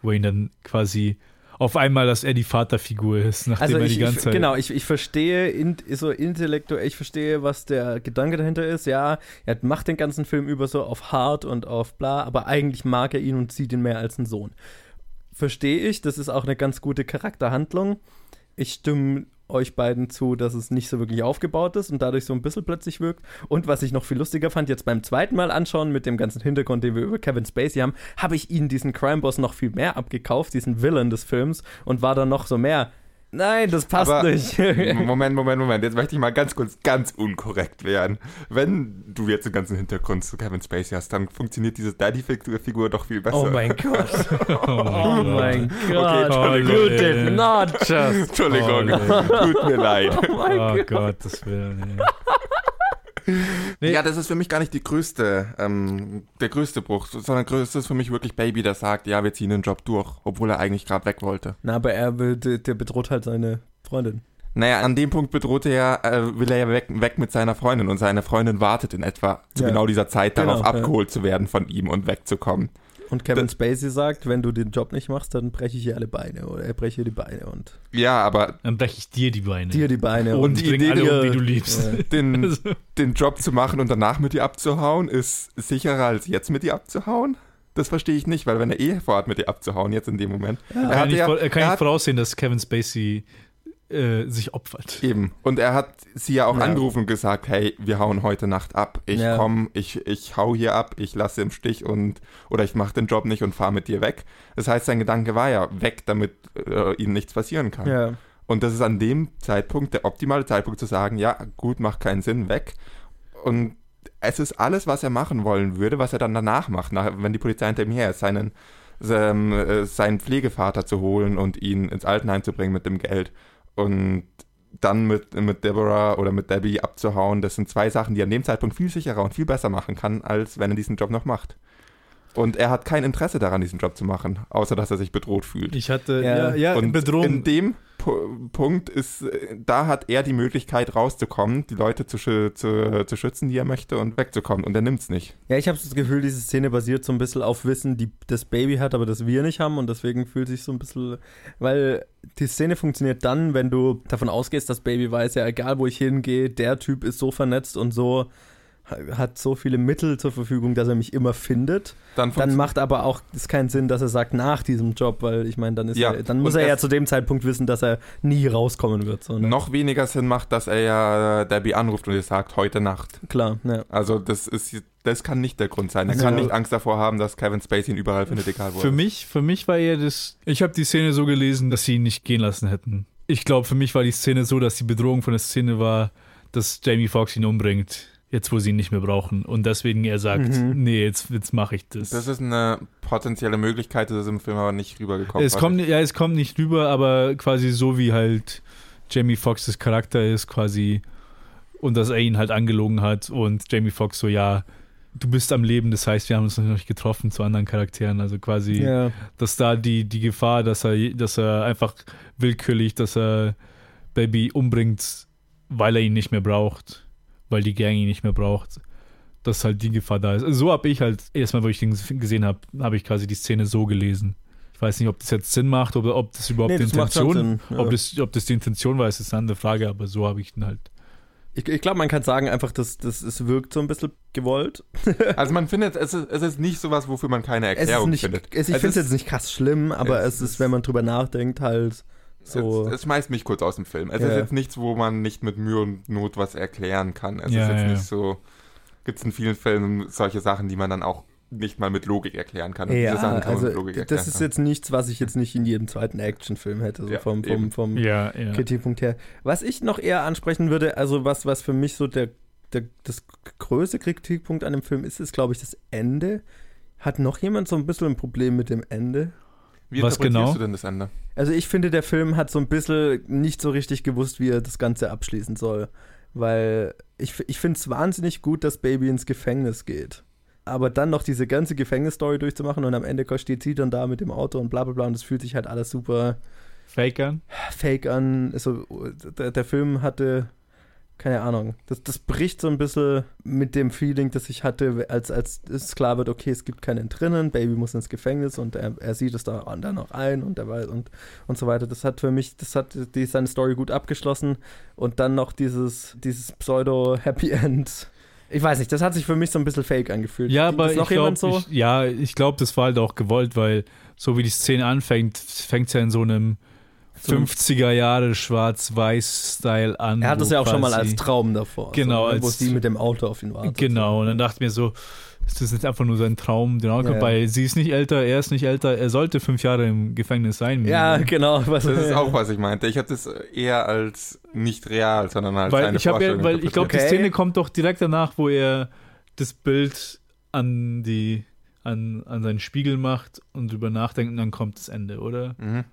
wo ihn dann quasi auf einmal, dass er die Vaterfigur ist, nachdem Also er ich, die ganze ich, Zeit. genau, ich, ich verstehe in, so intellektuell, ich verstehe, was der Gedanke dahinter ist. Ja, er macht den ganzen Film über so auf hart und auf bla, aber eigentlich mag er ihn und sieht ihn mehr als einen Sohn. Verstehe ich, das ist auch eine ganz gute Charakterhandlung. Ich stimme euch beiden zu, dass es nicht so wirklich aufgebaut ist und dadurch so ein bisschen plötzlich wirkt. Und was ich noch viel lustiger fand, jetzt beim zweiten Mal anschauen mit dem ganzen Hintergrund, den wir über Kevin Spacey haben, habe ich ihnen diesen Crime Boss noch viel mehr abgekauft, diesen Villain des Films und war dann noch so mehr. Nein, das passt Aber- nicht. Moment, Moment, Moment. Jetzt möchte ich mal ganz kurz, ganz unkorrekt werden. Wenn du jetzt den ganzen Hintergrund zu Kevin Spacey hast, dann funktioniert diese Daddy-Figur doch viel besser. oh mein Gott. oh, mein Okay, Gott. Entschuldigung. you did not just. Entschuldigung, Oh, tut mir leid. Oh mein Oh Gott. Gott, das will. Nee. Ja, das ist für mich gar nicht die größte, ähm, der größte Bruch, sondern größte ist für mich wirklich Baby, der sagt, ja, wir ziehen den Job durch, obwohl er eigentlich gerade weg wollte. Na, aber er will, der, bedroht halt seine Freundin. Naja, an dem Punkt bedroht er, äh, will er ja weg, weg mit seiner Freundin und seine Freundin wartet in etwa zu Ja. genau dieser Zeit darauf, Genau, ja. abgeholt zu werden von ihm und wegzukommen. Und Kevin Spacey sagt, wenn du den Job nicht machst, dann breche ich ihr alle Beine. Oder er breche ihr die Beine und Ja, aber Dann breche ich dir die Beine. dir die Beine. und die bring Idee, alle um, die- wie du liebst. Ja. den, Also, den Job zu machen und danach mit ihr abzuhauen, ist sicherer als jetzt mit ihr abzuhauen? Das verstehe ich nicht, weil wenn er eh vorhat, mit ihr abzuhauen, jetzt in dem Moment. Ja. Er kann, nicht, ja- vor- er kann er nicht voraussehen, dass Kevin Spacey äh, sich opfert. Eben. Und er hat sie ja auch Ja. angerufen und gesagt, hey, wir hauen heute Nacht ab. Ich Ja. komm, ich, ich hau hier ab, ich lasse im Stich und oder ich mache den Job nicht und fahre mit dir weg. Das heißt, sein Gedanke war ja weg, damit äh, ihnen nichts passieren kann. ja. Und das ist an dem Zeitpunkt der optimale Zeitpunkt zu sagen, ja, gut, macht keinen Sinn, weg. Und es ist alles, was er machen wollen würde, was er dann danach macht, nach, wenn die Polizei hinter ihm her ist, seinen, seinen, äh, seinen Pflegevater zu holen und ihn ins Altenheim zu bringen mit dem Geld. Und dann mit, mit Deborah oder mit Debbie abzuhauen, das sind zwei Sachen, die er an dem Zeitpunkt viel sicherer und viel besser machen kann, als wenn er diesen Job noch macht. Und er hat kein Interesse daran, diesen Job zu machen, außer dass er sich bedroht fühlt. Ich hatte, Ja. ja, ja, Und Bedrohung. in dem Punkt ist, äh, da hat er die Möglichkeit rauszukommen, die Leute zu, zu, zu schützen, die er möchte und wegzukommen. Und er nimmt's nicht. Ja, ich habe das Gefühl, diese Szene basiert so ein bisschen auf Wissen, die das Baby hat, aber das wir nicht haben und deswegen fühlt sich so ein bisschen, weil die Szene funktioniert dann, wenn du davon ausgehst, das Baby weiß, ja egal wo ich hingehe, der Typ ist so vernetzt und so hat so viele Mittel zur Verfügung, dass er mich immer findet. Dann, Dann macht aber auch es keinen Sinn, dass er sagt nach diesem Job, weil ich meine, dann ist Ja, er, dann muss und er ja zu dem Zeitpunkt wissen, dass er nie rauskommen wird. So, ne? noch weniger Sinn macht, dass er ja Debbie anruft und ihr sagt, heute Nacht. Klar, ja. Also das ist das kann nicht der Grund sein. Er Also- kann nicht Angst davor haben, dass Kevin Spacey ihn überall findet, egal wo Für er ist. mich, für mich war eher das. Ich habe die Szene so gelesen, dass sie ihn nicht gehen lassen hätten. Ich glaube, für mich war die Szene so, dass die Bedrohung von der Szene war, dass Jamie Foxx ihn umbringt, jetzt wo sie ihn nicht mehr brauchen. Und deswegen er sagt, Mhm. nee, jetzt, jetzt mache ich das. Das ist eine potenzielle Möglichkeit, das ist im Film aber nicht rübergekommen. es kommt, ja, es kommt nicht rüber, aber quasi so wie halt Jamie Foxxes Charakter ist, quasi, und dass er ihn halt angelogen hat und Jamie Foxx so, ja, du bist am Leben, das heißt, wir haben uns noch nicht getroffen zu anderen Charakteren, also quasi ja. dass da die, die Gefahr, dass er, dass er einfach willkürlich, dass er Baby umbringt, weil er ihn nicht mehr braucht, weil die Gang ihn nicht mehr braucht, dass halt die Gefahr da ist. Also so habe ich halt, erstmal, wo ich den gesehen habe, habe ich quasi die Szene so gelesen. Ich weiß nicht, ob das jetzt Sinn macht oder ob das überhaupt Nee, die das Intention, Sinn, ja. ob, das, ob das die Intention war, ist eine andere Frage, aber so habe ich den halt. Ich, ich glaube, man kann sagen einfach, dass das, es wirkt so ein bisschen gewollt. Also man findet, es ist, es ist nicht sowas, wofür man keine Es ist Erklärung nicht, findet. es, ich finde es ist- jetzt nicht krass schlimm, aber Es es, ist, ist- wenn man drüber nachdenkt, halt so. Es, es schmeißt mich kurz aus dem Film. Es Ja. ist jetzt nichts, wo man nicht mit Mühe und Not was erklären kann. Es Ja, ist jetzt ja. nicht so. Gibt es in vielen Filmen solche Sachen, die man dann auch nicht mal mit Logik erklären kann. Und ja, diese Sachen kann also man mit Logik erklären. das ist jetzt nichts, was ich jetzt nicht in jedem zweiten Actionfilm hätte, so Ja, vom, vom, vom Ja, ja. Kritikpunkt her. Was ich noch eher ansprechen würde, also was, was für mich so der, der das größte Kritikpunkt an dem Film ist, ist, glaube ich, das Ende. Hat noch jemand so ein bisschen ein Problem mit dem Ende? Wie Was genau? du denn das Ende? Also ich finde, der Film hat so ein bisschen nicht so richtig gewusst, wie er das Ganze abschließen soll. Weil ich, ich finde es wahnsinnig gut, dass Baby ins Gefängnis geht. Aber dann noch diese ganze Gefängnisstory durchzumachen und am Ende steht sie dann da mit dem Auto und bla bla bla und es fühlt sich halt alles super Fake an? fake an. Also, der, der Film hatte, keine Ahnung, das, das bricht so ein bisschen mit dem Feeling, das ich hatte, als, als es klar wird, okay, es gibt keinen drinnen, Baby muss ins Gefängnis und er, er sieht es da dann auch ein und er weiß und, und so weiter. Das hat für mich, das hat die, seine Story gut abgeschlossen und dann noch dieses, dieses Pseudo-Happy End. Ich weiß nicht, das hat sich für mich so ein bisschen fake angefühlt. Ja, aber ich noch glaube, so? ja, ich glaube, das war halt auch gewollt, weil so wie die Szene anfängt, fängt es ja in So einem- 50er Jahre Schwarz-Weiß-Style an. er hat das wo ja auch schon mal als Traum davor. Genau, so, ne, wo als- sie mit dem Auto auf ihn wartet. Genau, und dann dachte ich mir so, ist das nicht einfach nur sein Traum? Den Ja, ja. Weil sie ist nicht älter, er ist nicht älter, er sollte fünf Jahre im Gefängnis sein. Ja, genau. Was, Das ist auch, was ich meinte. Ich habe das eher als nicht real, sondern als weil eine ich habe ja, Vorstellung weil ich glaube, die Okay. Szene kommt doch direkt danach, wo er das Bild an die an, an seinen Spiegel macht und drüber nachdenkt und dann kommt das Ende, oder? Mhm.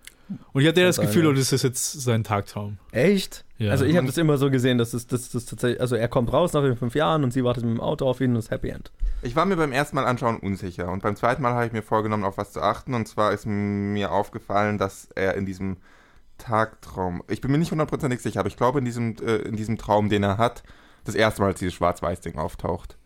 Und ich hatte ja das Gefühl, oh, das ist jetzt sein Tagtraum. Echt? Ja. Also ich habe das immer so gesehen, dass es das, das tatsächlich, also er kommt raus nach den fünf Jahren und sie wartet mit dem Auto auf ihn und das Happy End. Ich war mir beim ersten Mal anschauen unsicher und beim zweiten Mal habe ich mir vorgenommen, auf was zu achten und zwar ist mir aufgefallen, dass er in diesem Tagtraum, ich bin mir nicht hundertprozentig sicher, aber ich glaube in diesem, äh, in diesem Traum, den er hat, das erste Mal, als dieses Schwarz-Weiß-Ding auftaucht,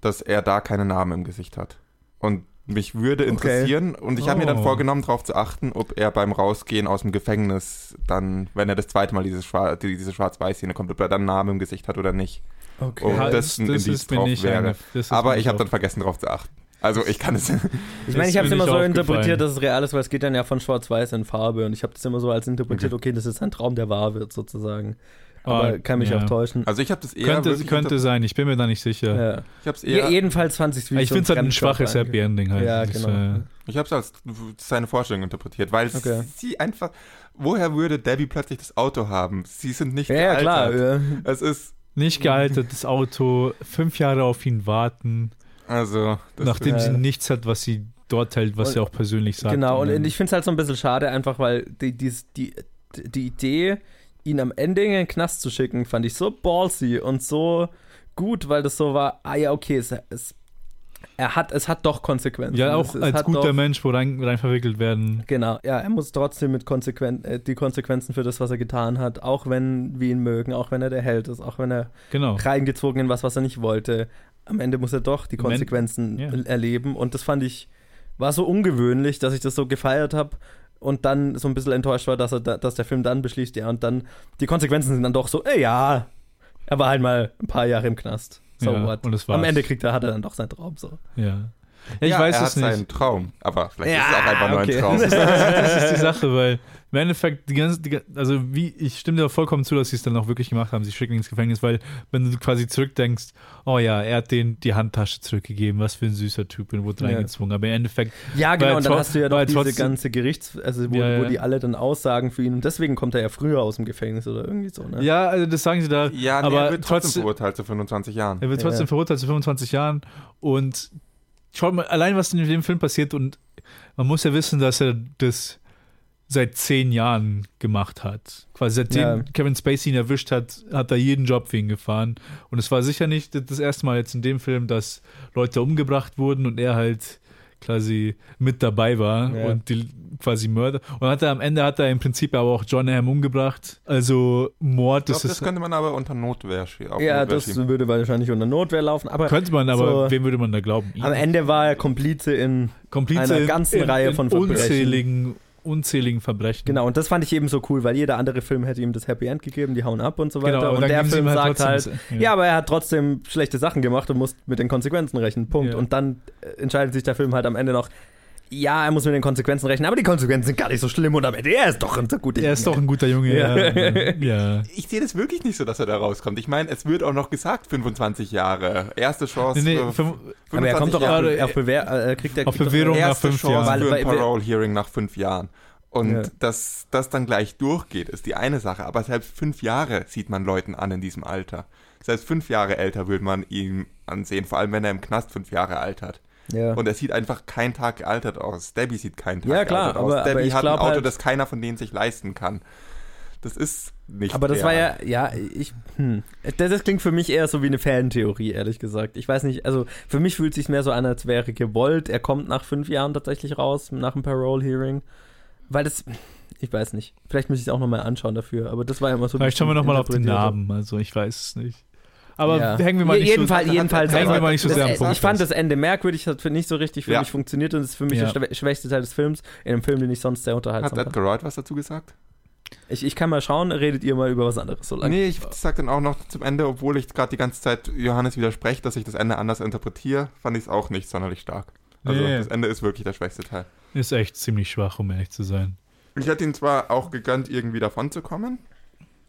dass er da keine Narben im Gesicht hat. Und mich würde Okay. interessieren und ich habe mir dann Oh. vorgenommen, darauf zu achten, ob er beim Rausgehen aus dem Gefängnis dann, wenn er das zweite Mal dieses Schwar die, diese Schwarz-Weiß-Szene kommt, ob er dann Narben im Gesicht hat oder nicht. Okay. Oh, Ja, das ein Indiz ist mir drauf nicht wäre. das Aber ich habe dann vergessen, darauf zu achten. Also ich kann es. ich meine, ich habe es immer so interpretiert, dass es real ist, weil es geht dann ja von Schwarz-Weiß in Farbe und ich habe das immer so als interpretiert, okay, das ist ein Traum, der wahr wird sozusagen. Aber kann mich ja. auch täuschen. Also ich habe das eher Könnte, könnte sein, ich bin mir da nicht sicher. Ja. Ich habe es Ja, eher. jedenfalls fand ich es wie ich finde es halt ein schwaches Happy Ending halt. Ja, Das, genau. äh, Ich habe es als seine Vorstellung interpretiert, weil Okay. sie einfach. Woher würde Debbie plötzlich das Auto haben? Sie sind nicht Ja, ja, klar. gealtert. Ja. Es ist nicht gealtertes Auto, fünf Jahre auf ihn warten, also. Das nachdem Ja. sie nichts hat, was sie dort hält, was Und- sie auch persönlich sagt. Genau, und dann- ich finde es halt so ein bisschen schade, einfach weil die, die, die, die Idee, ihn am Ende in den Knast zu schicken, fand ich so ballsy und so gut, weil das so war, ah ja, okay, es, es, er hat, es hat doch Konsequenzen. ja, auch es als guter doch, Mensch, wo rein, rein verwickelt werden. Genau, ja, er muss trotzdem mit Konsequen äh, die Konsequenzen für das, was er getan hat, auch wenn wir ihn mögen, auch wenn er der Held ist, auch wenn er Genau. reingezogen in was, was er nicht wollte. Am Ende muss er doch die Konsequenzen ja. erleben. Und das fand ich, war so ungewöhnlich, dass ich das so gefeiert habe und dann so ein bisschen enttäuscht war, dass, er da, dass der Film dann beschließt, ja, und dann die Konsequenzen sind dann doch so, ey, ja, er war halt mal ein paar Jahre im Knast. So Ja, what? und das war's. Am Ende kriegt er, hat er dann doch seinen Traum so. Ja. Ja ich ja, weiß er es hat nicht. seinen Traum, aber vielleicht Ja, ist es auch einfach nur okay. ein Traum. Das ist, das ist die Sache, weil im Endeffekt, die ganze, die, also wie, ich stimme dir vollkommen zu, dass sie es dann auch wirklich gemacht haben, sie schicken ins Gefängnis, weil wenn du quasi zurückdenkst, oh ja, er hat denen die Handtasche zurückgegeben, was für ein süßer Typ und wurde Ja. reingezwungen, aber im Endeffekt, Ja, genau, und dann hast du ja noch diese ganze Gerichts-, also wo, Ja, ja. wo die alle dann aussagen für ihn und deswegen kommt er ja früher aus dem Gefängnis oder irgendwie so, ne? ja, also das sagen sie da, Ja, nee, aber er wird trotzdem trotzdem- verurteilt zu 25 Jahren. er wird Ja. trotzdem verurteilt zu 25 Jahren und schaut mal, allein was in dem Film passiert und man muss ja wissen, dass er das seit zehn Jahren gemacht hat. Quasi seitdem Ja. Kevin Spacey ihn erwischt hat, hat er jeden Job für ihn gefahren. Und es war sicher nicht das erste Mal jetzt in dem Film, dass Leute umgebracht wurden und er halt quasi mit dabei war Ja. und die quasi Mörder. Und hat er am Ende hat er im Prinzip aber auch John Hamm umgebracht. Also Mord, Ich das glaub, ist das könnte man aber unter Notwehr sch- auf Ja, Notwehr das schieben. würde wahrscheinlich unter Notwehr laufen, aber könnte man, aber so- wem würde man da glauben? Am Ende war er Komplize in Komplize einer in- ganzen in, Reihe in von Verbrechen. unzähligen, unzähligen Verbrechen. Genau, und das fand ich eben so cool, weil jeder andere Film hätte ihm das Happy End gegeben, die hauen ab und so weiter. Genau, und der Film ihm sagt halt, das- ja. aber er hat trotzdem schlechte Sachen gemacht und muss mit den Konsequenzen rechnen. Punkt. Ja. Und dann äh, entscheidet sich der Film halt am Ende noch, ja, er muss mit den Konsequenzen rechnen, aber die Konsequenzen sind gar nicht so schlimm und am Ende, er ist doch ein guter Er ist doch ein guter Junge. Ja. Ja. ja. Ich sehe das wirklich nicht so, dass er da rauskommt. Ich meine, es wird auch noch gesagt, 25 Jahre. Erste Chance Nee, nee, Aber er kommt doch Jahre. auf, auf, Bewehr, äh, kriegt er Auf Bewährung nach fünf Chance Jahren. für ein Parole-Hearing nach fünf Jahren. Und Ja. dass das dann gleich durchgeht, ist die eine Sache. Aber selbst fünf Jahre sieht man Leuten an in diesem Alter. Selbst fünf Jahre älter würde man ihn ansehen, vor allem wenn er im Knast fünf Jahre alt hat. Ja. Und er sieht einfach kein Tag gealtert aus. Debbie sieht keinen Tag Ja, klar, gealtert aus. aber- aber Debbie ich hat ein Auto, halt- das keiner von denen sich leisten kann. Das ist nicht Aber das real. war ja, ja, ich, hm. Das, das klingt für mich eher so wie eine Fantheorie, ehrlich gesagt. Ich weiß nicht, also für mich fühlt es sich mehr so an, als wäre gewollt. Er kommt nach fünf Jahren tatsächlich raus, nach dem Parole-Hearing. Weil das, ich weiß nicht. Vielleicht muss ich es auch nochmal anschauen dafür, aber das war ja immer so. ein Vielleicht schauen wir bisschen nochmal auf den. Namen. Also ich weiß es nicht. Aber Ja. hängen wir mal nicht jedenfalls, so, jedenfalls, hängen wir mal nicht so sehr am Punkt Ich fand das Ende merkwürdig, hat für nicht so richtig für Ja. mich funktioniert und ist für mich Ja. der schwä- schwächste Teil des Films, in einem Film, den ich sonst sehr Hat unterhaltsam fand. Edgar Wright was dazu gesagt? Ich, ich kann mal schauen, redet ihr mal über was anderes so lange. Nee, ich sag dann auch noch zum Ende, obwohl ich gerade die ganze Zeit Johannes widerspreche, dass ich das Ende anders interpretiere, fand ich es auch nicht sonderlich stark. Also Nee. das Ende ist wirklich der schwächste Teil. Ist echt ziemlich schwach, um ehrlich zu sein. Ich hätte ihn zwar auch gegönnt, irgendwie davon zu kommen.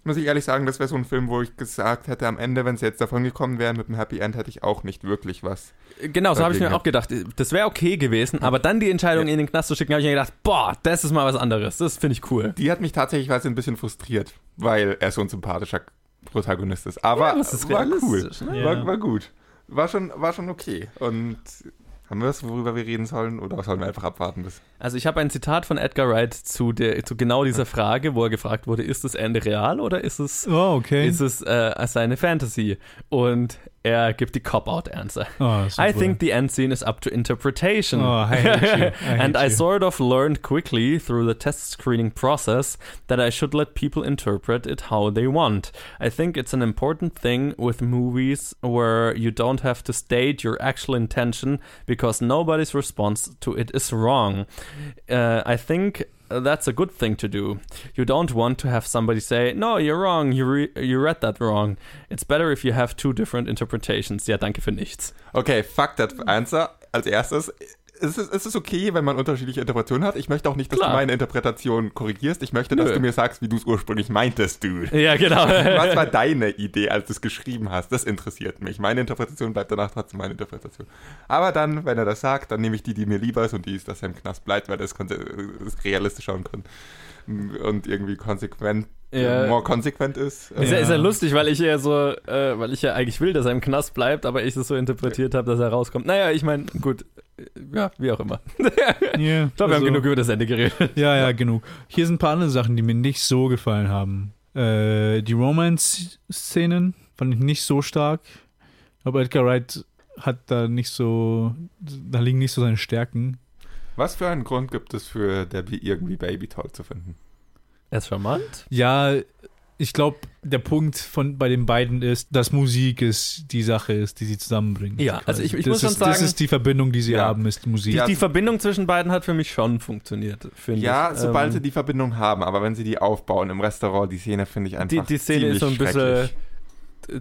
Muss ich ehrlich sagen, das wäre so ein Film, wo ich gesagt hätte, am Ende, wenn sie jetzt davon gekommen wären mit einem Happy End, hätte ich auch nicht wirklich was. Genau, so habe ich mir auch gedacht. Das wäre okay gewesen, aber dann die Entscheidung, ihn in den Knast zu schicken, habe ich mir gedacht, boah, das ist mal was anderes. Das finde ich cool. Die hat mich tatsächlich weise ein bisschen frustriert, weil er so ein sympathischer Protagonist ist. Aber Ja, ist war cool. ne? Ja. War, war gut. War schon, war schon okay. Und haben wir was, worüber wir reden sollen? Oder sollen wir einfach abwarten bis. Also ich habe ein Zitat von Edgar Wright zu, der, zu genau dieser Frage, wo er gefragt wurde, ist das Ende real oder ist es, Oh, okay. ist es äh, seine Fantasy? Und er gibt die Cop-Out-Answer. oh. I think the end scene is up to interpretation. Oh, I. I and I you. sort of learned quickly through the test screening process that I should let people interpret it how they want. I think it's an important thing with movies where you don't have to state your actual intention because nobody's response to it is wrong. Uh, I think that's a good thing to do. You don't want to have somebody say, "No, you're wrong. You re you read that wrong." It's better if you have two different interpretations. Ja, danke für nichts. Okay, fuck that answer. Als erstes. Es ist, es ist okay, wenn man unterschiedliche Interpretationen hat. Ich möchte auch nicht, dass Klar. du meine Interpretation korrigierst. Ich möchte, dass Nö. du mir sagst, wie du es ursprünglich meintest, dude. Ja, genau. Was war deine Idee, als du es geschrieben hast? Das interessiert mich. Meine Interpretation bleibt danach trotzdem meine Interpretation. Aber dann, wenn er das sagt, dann nehme ich die, die mir lieber ist und die ist, dass er im Knast bleibt, weil das, konse- das realistischer und, kon- und irgendwie konsequent, Ja. more konsequent ist. Ist ja, ist ja lustig, weil ich ja so, äh, weil ich ja eigentlich will, dass er im Knast bleibt, aber ich es so interpretiert habe, dass er rauskommt. Naja, ich meine, gut, ja, wie auch immer. Yeah, Ich glaube, wir haben also- genug über das Ende geredet. Ja, ja, genug. Hier sind ein paar andere Sachen, die mir nicht so gefallen haben. Äh, die Romance-Szenen fand ich nicht so stark. Aber Edgar Wright hat da nicht so, da liegen nicht so seine Stärken. Was für einen Grund gibt es für Debbie irgendwie Baby toll zu finden? Er ist charmant. Ja, ich glaube, der Punkt von bei den beiden ist, dass Musik ist die Sache ist, die sie zusammenbringt. Ja, also ich- ich das muss schon ist, Das sagen- ist die Verbindung, die sie Ja. haben, ist die Musik. Die, Ja, die Verbindung zwischen beiden hat für mich schon funktioniert, finde Ja, ich. sobald Ähm, sie die Verbindung haben, aber wenn sie die aufbauen im Restaurant, die Szene finde ich einfach die, die Szene ist so ein bisschen,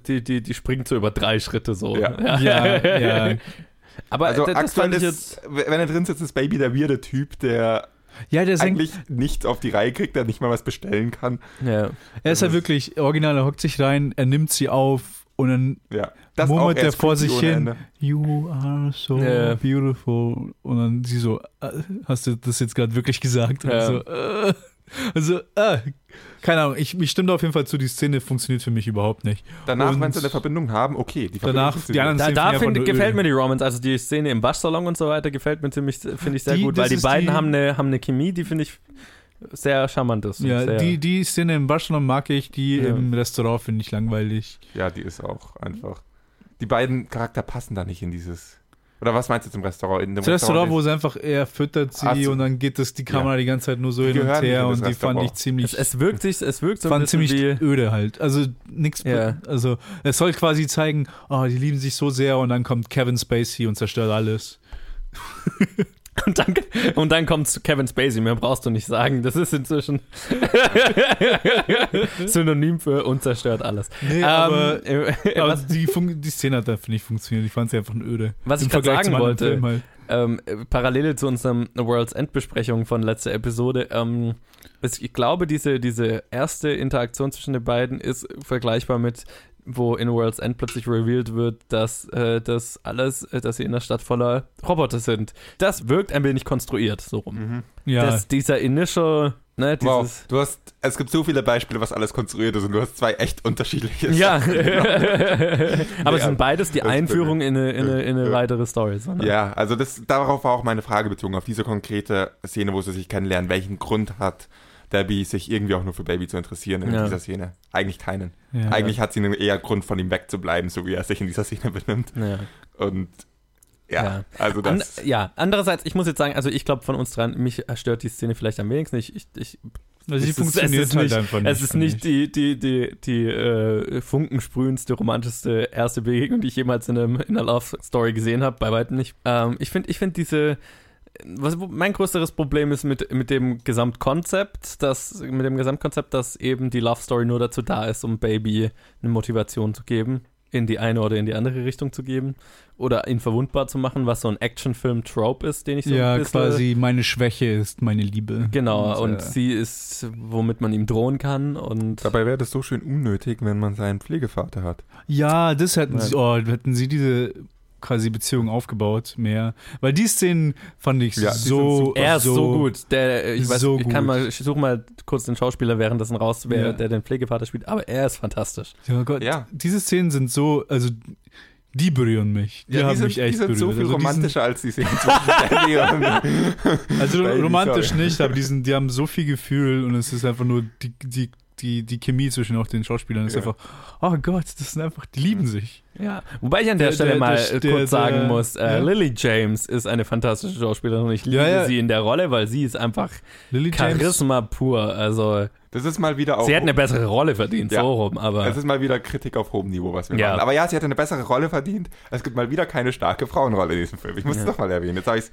die, die, die springt so über drei Schritte so. Ja. Ja, ja. Aber Also das, das aktuell fand ich ist, jetzt. wenn er drin sitzt, ist Baby der weirde Typ, der Ja, der singt, eigentlich nichts auf die Reihe kriegt, der nicht mal was bestellen kann. Ja. er ist halt wirklich, original, er hockt sich rein, er nimmt sie auf und dann Ja. Murmelt er er ist vor sich hin. Ende. You are so Ja. beautiful. Und dann sie so, äh, hast du das jetzt gerade wirklich gesagt? Und Ja. so, äh, also, äh, keine Ahnung, ich, ich stimme da auf jeden Fall zu, die Szene funktioniert für mich überhaupt nicht. Danach, Und- wenn sie eine Verbindung haben, okay. Die Verbindung Danach, die anderen Da, Szenen da find, gefällt mir die Romance, also die Szene im Waschsalon und so weiter, gefällt mir ziemlich, finde ich sehr Die- gut, weil die beiden die- haben eine, haben eine Chemie, die finde ich sehr charmant ist. Ja, sehr, die, die Szene im Barcelona mag ich, die Ja. im Restaurant finde ich langweilig. Ja, die ist auch einfach. Die beiden Charakter passen da nicht in dieses. Oder was meinst du zum Restaurant? In dem Das Restaurant, wo sie einfach, er füttert sie Ach und dann geht das die Kamera die ganze Zeit nur so Die hin und her und die fand Restaurant. ich ziemlich, es, es wirkt sich, es wirkt so ein fand bisschen ziemlich wie, öde halt. Also nichts, Ja. also es soll quasi zeigen, oh, die lieben sich so sehr und dann kommt Kevin Spacey und zerstört alles. Und dann, und dann kommt Kevin Spacey, mehr brauchst du nicht sagen, das ist inzwischen Synonym für und zerstört alles. Nee, aber, Ähm, äh, aber die, die Szene hat da, finde ich, funktioniert. Ich fand sie einfach öde. Was Im ich Vergleich sagen wollte, halt. ähm, äh, Parallele zu unserem World's End Besprechung von letzter Episode, ähm, ich glaube, diese, diese erste Interaktion zwischen den beiden ist vergleichbar mit, wo in World's End plötzlich revealed wird, dass äh, das alles, äh, dass sie in der Stadt voller Roboter sind. Das wirkt ein wenig konstruiert, so rum. Mhm. Ja, Das, dieser initial, ne, Wow, dieses. du hast, es gibt so viele Beispiele, was alles konstruiert ist und du hast zwei echt unterschiedliche. Ja, aber Nee, es sind beides die Einführung in eine, in eine, in eine weitere Story. So, ne? Ja, also das, darauf war auch meine Frage bezogen, auf diese konkrete Szene, wo sie sich kennenlernen. Welchen Grund hat Debbie, sich irgendwie auch nur für Baby zu interessieren in Ja. dieser Szene? Eigentlich keinen. ja. Eigentlich hat sie einen eher Grund, von ihm wegzubleiben, so wie er sich in dieser Szene benimmt. Ja. Und ja, Ja. also An, das. ja, andererseits, ich muss jetzt sagen, also ich glaube von uns dran, mich stört die Szene vielleicht am wenigsten. Ich, ich, ich, Also es sie funktioniert ist halt nicht- einfach nicht. es ist nicht ich. die, die, die, die äh, funkensprühendste, romantischste erste Begegnung, die ich jemals in, einem, in einer Love Story gesehen habe, bei weitem nicht. Ähm, ich finde ich find diese, was mein größeres Problem ist mit, mit dem Gesamtkonzept, dass, mit dem Gesamtkonzept, dass eben die Love Story nur dazu da ist, um Baby eine Motivation zu geben, in die eine oder in die andere Richtung zu geben oder ihn verwundbar zu machen, was so ein Actionfilm-Trope ist, den ich so ja, ein bisschen quasi meine Schwäche ist meine Liebe. Genau, und, äh, sie ist, womit man ihm drohen kann und Dabei wäre das so schön unnötig, wenn man seinen Pflegevater hat. Ja, das hätten Ja. sie, oh, hätten sie diese quasi Beziehung aufgebaut mehr. Weil die Szenen fand ich Ja, die so. er ist so, gut. Der, ich weiß, so ich kann mal, ich suche mal kurz den Schauspieler währenddessen raus, wer, Ja. der den Pflegevater spielt, aber er ist fantastisch. Ja Gott, Ja. diese Szenen sind so, also die berühren mich. Die haben sind, mich echt die sind berührt. so viel also, die romantischer als die Szenen Also romantisch nicht, aber die, sind, die haben so viel Gefühl und es ist einfach nur die, die, die, die Chemie zwischen auch den Schauspielern ist Ja. einfach, oh Gott, das sind einfach, die lieben sich. Ja. Wobei ich an der, Der- Stelle der- mal der- äh, der- kurz sagen der- muss, äh, ja. Lily James ist eine fantastische Schauspielerin und ich liebe Ja, ja. sie in der Rolle, weil sie ist einfach Lily James. Charisma pur. Also Das ist mal wieder auch. sie hat eine bessere Rolle verdient, Ja. so rum, aber Es ist mal wieder Kritik auf hohem Niveau, was wir Ja. machen. Aber ja, sie hat eine bessere Rolle verdient. Es gibt mal wieder keine starke Frauenrolle in diesem Film. Ich muss es Ja. doch mal erwähnen. Jetzt habe ich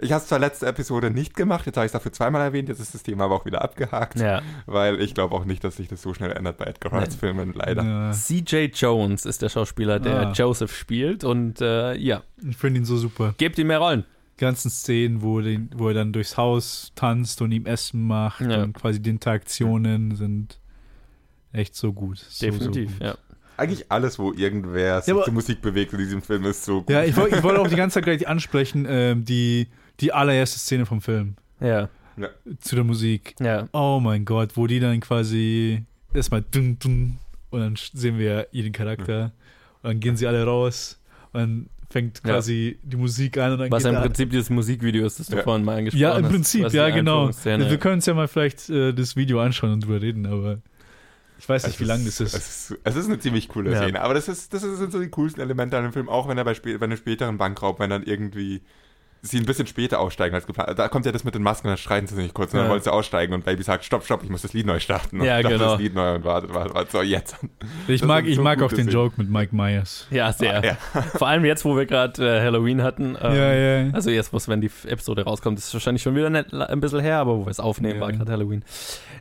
ich habe es zwar letzte Episode nicht gemacht, jetzt habe ich es dafür zweimal erwähnt, jetzt ist das Thema aber auch wieder abgehakt, ja. weil ich glaube auch nicht, dass sich das so schnell ändert bei Edgar Wrights Filmen, leider. Ja, CJ Jones ist der Schauspieler, der Ah. Joseph spielt und äh, ja, ich finde ihn so super. gebt ihm mehr Rollen. Die ganzen Szenen, wo, den, wo er dann durchs Haus tanzt und ihm Essen macht Ja. und quasi die Interaktionen sind echt so gut. So, Definitiv, so gut. ja. Eigentlich alles, wo irgendwer sich Ja, aber- zur Musik bewegt in diesem Film, ist so gut. Ja, ich wollte ich wollte auch die ganze Zeit gleich ansprechen, ähm, die, die allererste Szene vom Film Ja, zu der Musik. ja. Oh mein Gott, wo die dann quasi erstmal dun, dun, und dann sehen wir ihren Charakter und dann gehen sie alle raus und dann fängt Ja. quasi die Musik an und dann Was geht im Prinzip dieses Musikvideo ist, das du Ja. vorhin mal angesprochen Ja, hast. im Prinzip, die ja, genau. Wir können uns ja mal vielleicht äh, das Video anschauen und drüber reden, aber ich weiß nicht, Es wie lang das Es ist. ist, es ist eine ziemlich coole Ja. Szene, aber das, ist, das sind so die coolsten Elemente an dem Film, auch wenn er bei, spä bei einem späteren Bankraub, wenn dann irgendwie sie ein bisschen später aussteigen als geplant. Da kommt ja das mit den Masken, dann streiten sie sich kurz und dann Ja. wollen sie aussteigen und Baby sagt, stopp, stopp, ich muss das Lied neu starten. Und Ja, startet genau. das Lied neu und wartet, wartet, wartet. So, jetzt. Ich Das mag, ich so mag auch den. Joke mit Mike Myers. Ja, sehr. Ah, ja. Vor allem jetzt, wo wir gerade äh, Halloween hatten. ähm, ja, ja. Also jetzt, wo wenn die Episode rauskommt, ist es wahrscheinlich schon wieder nicht, ein bisschen her, aber wo wir es aufnehmen, Ja. war gerade Halloween.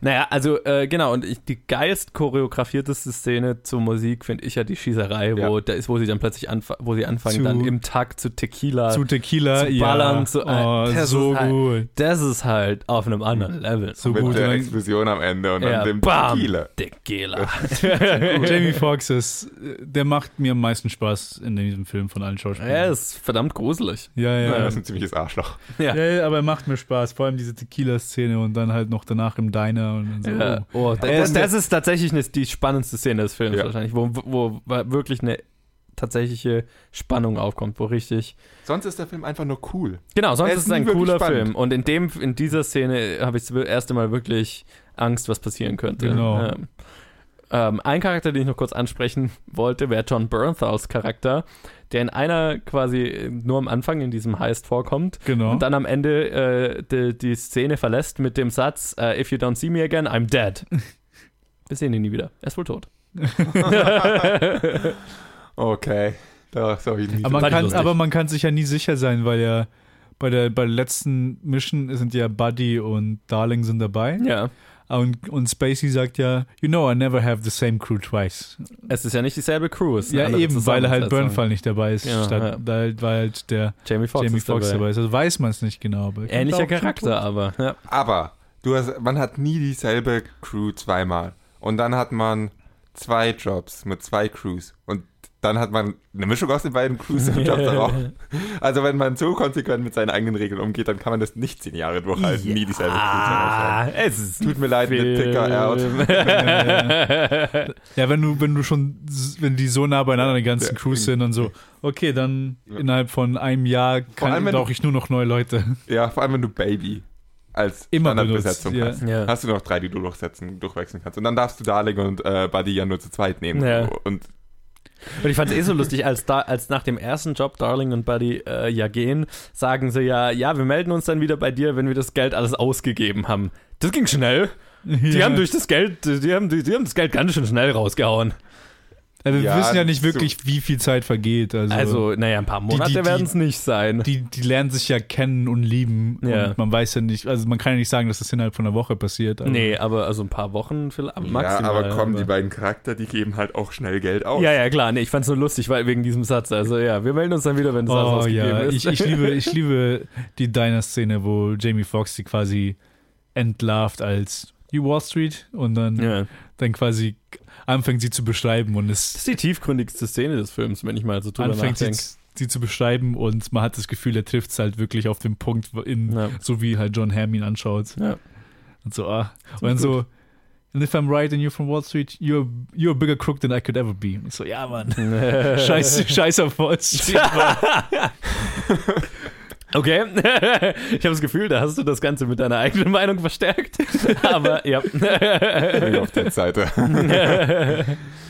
Naja, also äh, genau, und ich, die geilst choreografierteste Szene zur Musik finde ich ja die Schießerei, wo Ja. da ist, wo sie dann plötzlich anf wo sie anfangen, Zu- dann im Takt zu Tequila. Zu Tequila, zu ballern, ja. zu- oh, das so ist halt- gut. das ist halt auf einem anderen Level. So mit gut. der dann- Explosion am Ende und Ja, dann dem bam. Tequila. Tequila. Jamie Foxx ist, der macht mir am meisten Spaß in diesem Film von allen Schauspielern. Er ist verdammt gruselig. ja, ja. Ja, ja. das ist ein ziemliches Arschloch. Ja. Ja, aber er macht mir Spaß. Vor allem diese Tequila-Szene und dann halt noch danach im Diner und so. Ja. Oh, Er das, ist- das ist tatsächlich eine, die spannendste Szene des Films Ja. wahrscheinlich, wo, wo wirklich eine tatsächliche Spannung aufkommt, wo richtig. Sonst ist der Film einfach nur cool. Genau, sonst Er ist ist es ein cooler spannend. Film. Und in dem, in dieser Szene habe ich das erste Mal wirklich Angst, was passieren könnte. Genau. Ähm, ähm, ein Charakter, den ich noch kurz ansprechen wollte, wäre John Bernthal's Charakter, der in einer quasi nur am Anfang in diesem Heist vorkommt Genau. und dann am Ende äh, die, die Szene verlässt mit dem Satz: äh, If you don't see me again, I'm dead. Wir sehen ihn nie wieder. Er ist wohl tot. Okay. Das habe ich nie aber, man kann, aber man kann sich ja nie sicher sein, weil ja bei der, bei der letzten Mission sind ja Buddy und Darling sind dabei. Ja. Und, und Spacey sagt ja, you know, I never have the same crew twice. Es ist ja nicht dieselbe Crew. es Ja, eben, weil halt. Burnfall nicht dabei ist, Ja, statt, ja. Da, weil halt der Jamie Foxx, Jamie Foxx dabei. dabei ist. Also weiß man es nicht genau. Aber Ähnlicher Charakter, aber ja. Aber du hast, man hat nie dieselbe Crew zweimal. Und dann hat man zwei Jobs mit zwei Crews. Und dann hat man eine Mischung aus den beiden Crews im Job darauf. Also wenn man so konsequent mit seinen eigenen Regeln umgeht, dann kann man das nicht zehn Jahre durchhalten, nie dieselbe. Ah, es ist Tut mir leid mit Film. Picker out. Ja, wenn du, wenn du schon, wenn die so nah beieinander die ganzen Ja. Crews sind und so, okay, dann Ja. innerhalb von einem Jahr kann, brauche ich nur noch neue Leute. Ja, vor allem wenn du Baby als Immer Standardbesetzung benutzt, hast. ja. Hast du noch drei, die du durchsetzen, durchwechseln kannst. Und dann darfst du Darling und äh, Buddy ja nur zu zweit nehmen. Ja. Und Und ich fand es eh so lustig, als, da, als nach dem ersten Job Darling und Buddy äh, ja gehen, sagen sie ja, ja, wir melden uns dann wieder bei dir, wenn wir das Geld alles ausgegeben haben. Das ging schnell. Die ja. haben durch das Geld, die haben, die, die haben das Geld ganz schön schnell rausgehauen. Wir Ja, wissen ja nicht so- wirklich, wie viel Zeit vergeht. Also, Also, naja, ein paar Monate die- die- werden es nicht sein. die, die lernen sich ja kennen und lieben. Ja. Und man weiß ja nicht, also man kann ja nicht sagen, dass das innerhalb von einer Woche passiert. aber- nee, aber also ein paar Wochen vielleicht, maximal. ja, aber komm, die beiden Charakter, die geben halt auch schnell Geld aus. Ja, ja, klar. Nee, ich fand's nur lustig, weil wegen diesem Satz. Also ja, wir melden uns dann wieder, wenn das alles Oh ausgegeben ja, ist. ich, ich, liebe, ich liebe die Diner-Szene, wo Jamie Foxx sie quasi entlarvt als You Wall Street und dann, ja. dann quasi anfängt sie zu beschreiben und Das es ist die tiefgründigste Szene des Films, wenn ich mal so drüber anfängt sie, nachdenke. sie zu beschreiben und man hat das Gefühl, er trifft es halt wirklich auf den Punkt, in, Ja. so wie halt John Hamm ihn anschaut. Ja. Und so, ah. Und dann so, and if I'm right and you're from Wall Street, you're, you're a bigger crook than I could ever be. Und ich so, ja, Mann. Scheiß, scheiß auf Wall Street. Okay, ich habe das Gefühl, da hast du das Ganze mit deiner eigenen Meinung verstärkt. Aber ja. Bin auf der Seite.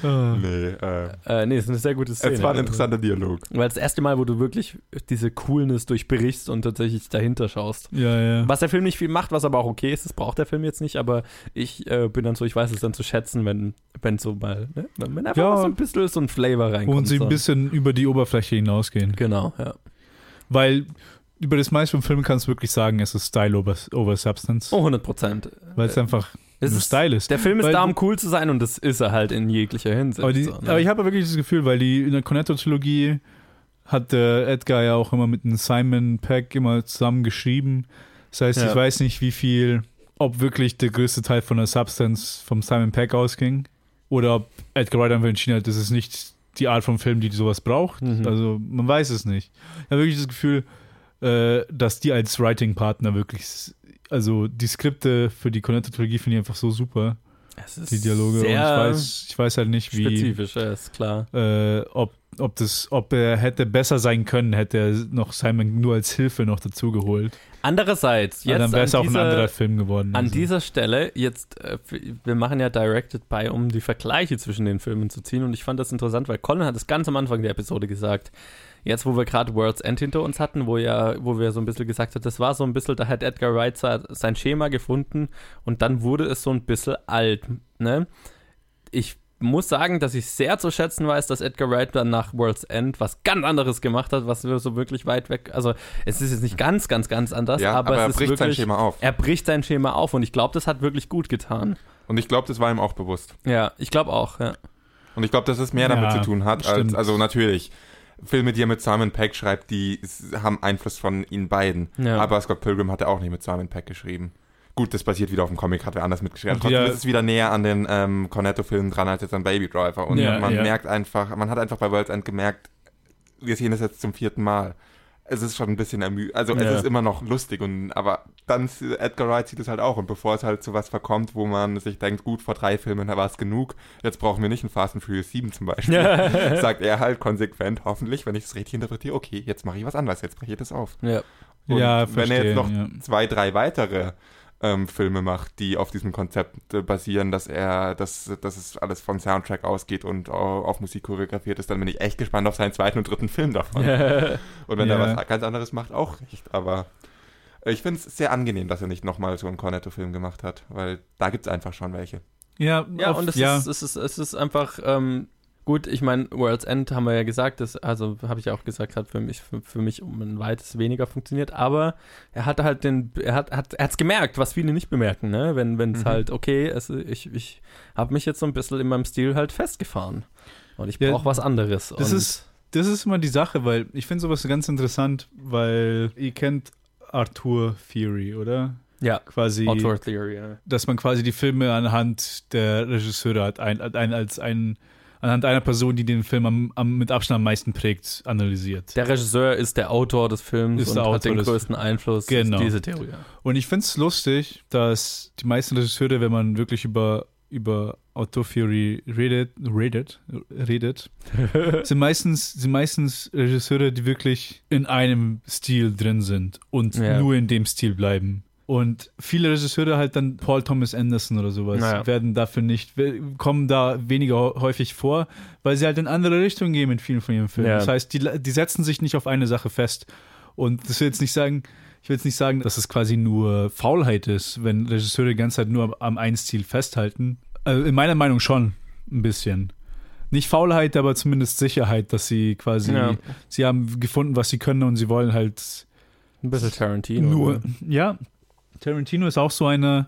Ah. nee, äh, äh, nee, ist eine sehr gute Szene. es war ein interessanter Dialog. Weil das erste Mal, wo du wirklich diese Coolness durchbrichst und tatsächlich dahinter schaust. Ja, ja. Was der Film nicht viel macht, was aber auch okay ist, das braucht der Film jetzt nicht, aber ich äh, bin dann so, ich weiß es dann zu schätzen, wenn, wenn so mal, ne? wenn einfach Ja. so ein bisschen so ein Flavor reinkommt. Und sie so. ein bisschen über die Oberfläche hinausgehen. Genau, ja. Weil über das meiste vom Film kannst du wirklich sagen, es ist Style over, over Substance. Oh, 100 Prozent. Weil es einfach Es nur Style ist. der Film ist Weil- da, um cool zu sein und das ist er halt in jeglicher Hinsicht. Aber, die, so, ne? aber ich habe wirklich das Gefühl, weil die in der Cornetto-Trilogie hat der Edgar ja auch immer mit dem Simon Peck immer zusammen geschrieben. Das heißt, Ja. ich weiß nicht, wie viel, ob wirklich der größte Teil von der Substance vom Simon Peck ausging oder ob Edgar Wright einfach entschieden hat, das ist nicht die Art von Film, die sowas braucht. Mhm. Also man weiß es nicht. Ich habe wirklich das Gefühl, äh, dass die als Writing-Partner wirklich, also die Skripte für die Cornetto-Trilogie finde ich einfach so super, die Dialoge. Und ich weiß, ich weiß halt nicht, wie, spezifisch, ja, ist klar. äh, ob ob, das, ob er hätte besser sein können, hätte er noch Simon nur als Hilfe noch dazu geholt. Andererseits, Ja, jetzt dann wäre es auch ein dieser- anderer Film geworden. An Also. dieser Stelle, jetzt, äh, wir machen ja Directed by, um die Vergleiche zwischen den Filmen zu ziehen. Und ich fand das interessant, weil Colin hat es ganz am Anfang der Episode gesagt. Jetzt, wo wir gerade World's End hinter uns hatten, wo ja, wo wir so ein bisschen gesagt haben, das war so ein bisschen, da hat Edgar Wright sein Schema gefunden und dann wurde es so ein bisschen alt. Ne? Ich muss sagen, dass ich sehr zu schätzen weiß, dass Edgar Wright dann nach World's End was ganz anderes gemacht hat, was wir so wirklich weit weg. Also es ist jetzt nicht ganz, ganz, ganz anders, ja, aber, aber, er es ist bricht sein wirklich. Schema auf. Er bricht sein Schema auf und ich glaube, das hat wirklich gut getan. Und ich glaube, das war ihm auch bewusst. Ja, ich glaube auch, ja. Und ich glaube, dass es mehr damit Ja, zu tun hat, als, also natürlich, Filme, die er mit Simon Peck schreibt, die haben Einfluss von ihnen beiden. Ja. Aber Scott Pilgrim hat er auch nicht mit Simon Peck geschrieben. Gut, das basiert wieder auf dem Comic, hat er anders mitgeschrieben. Trotzdem ist es wieder näher an den ähm, Cornetto-Filmen dran als jetzt an Baby Driver. Und Ja, man merkt einfach, man hat einfach bei World's End gemerkt, wir sehen das jetzt zum vierten Mal. Es ist schon ein bisschen ermüdend. Also Ja. es ist immer noch lustig und aber dann Edgar Wright sieht es halt auch und bevor es halt zu was verkommt, wo man sich denkt, gut, vor drei Filmen war es genug, jetzt brauchen wir nicht ein Fast and Furious 7 zum Beispiel. Sagt er halt konsequent, hoffentlich, wenn ich es richtig interpretiere, okay, jetzt mache ich was anderes, jetzt breche ich das auf. ja. Und ja, wenn er verstehe, jetzt noch ja. zwei, drei weitere ähm, Filme macht, die auf diesem Konzept äh, basieren, dass er, dass, dass es alles vom Soundtrack ausgeht und au- auf Musik choreografiert ist, dann bin ich echt gespannt auf seinen zweiten und dritten Film davon. Und wenn Ja. er was ganz anderes macht, auch nicht. Aber äh, ich finde es sehr angenehm, dass er nicht nochmal so einen Cornetto-Film gemacht hat, weil da gibt es einfach schon welche. Ja, ja, auf- und es, ja. ist, es, ist, es ist einfach ähm, gut. Ich meine, World's End haben wir ja gesagt, das, also habe ich ja auch gesagt, hat für mich, für, für mich um ein weites weniger funktioniert. Aber er hatte halt den, er hat, hat er hat's gemerkt, was viele nicht bemerken, ne? Wenn es Mhm. halt, okay, es, ich, ich habe mich jetzt so ein bisschen in meinem Stil halt festgefahren. Und ich Ja, brauche was anderes. das ist- Das ist immer die Sache, weil ich finde sowas ganz interessant, weil ihr kennt Arthur Theory, oder? ja, Quasi, Autor Theory, ja. dass man quasi die Filme anhand der Regisseure hat, ein, ein, als ein, anhand einer Person, die den Film am, am, mit Abstand am meisten prägt, analysiert. Der Regisseur ist der Autor des Films Ist und hat den größten Einfluss. Genau. Diese Theorie. Und ich finde es lustig, dass die meisten Regisseure, wenn man wirklich über, über Autotheory redet, redet, redet sind, meistens, sind meistens Regisseure, die wirklich in einem Stil drin sind und Ja. nur in dem Stil bleiben. Und viele Regisseure halt dann Paul Thomas Anderson oder sowas Naja. werden dafür nicht, kommen da weniger häufig vor, weil sie halt in andere Richtungen gehen mit vielen von ihren Filmen. Ja. Das heißt, die, die setzen sich nicht auf eine Sache fest. Und das will jetzt nicht sagen, ich will jetzt nicht sagen, dass es quasi nur Faulheit ist, wenn Regisseure die ganze Zeit nur am, am einen Stil festhalten. Also in meiner Meinung schon ein bisschen. Nicht Faulheit, aber zumindest Sicherheit, dass sie quasi, Ja. sie haben gefunden, was sie können und sie wollen halt Ein bisschen Tarantino. nur, ne? ja. Tarantino ist auch so eine.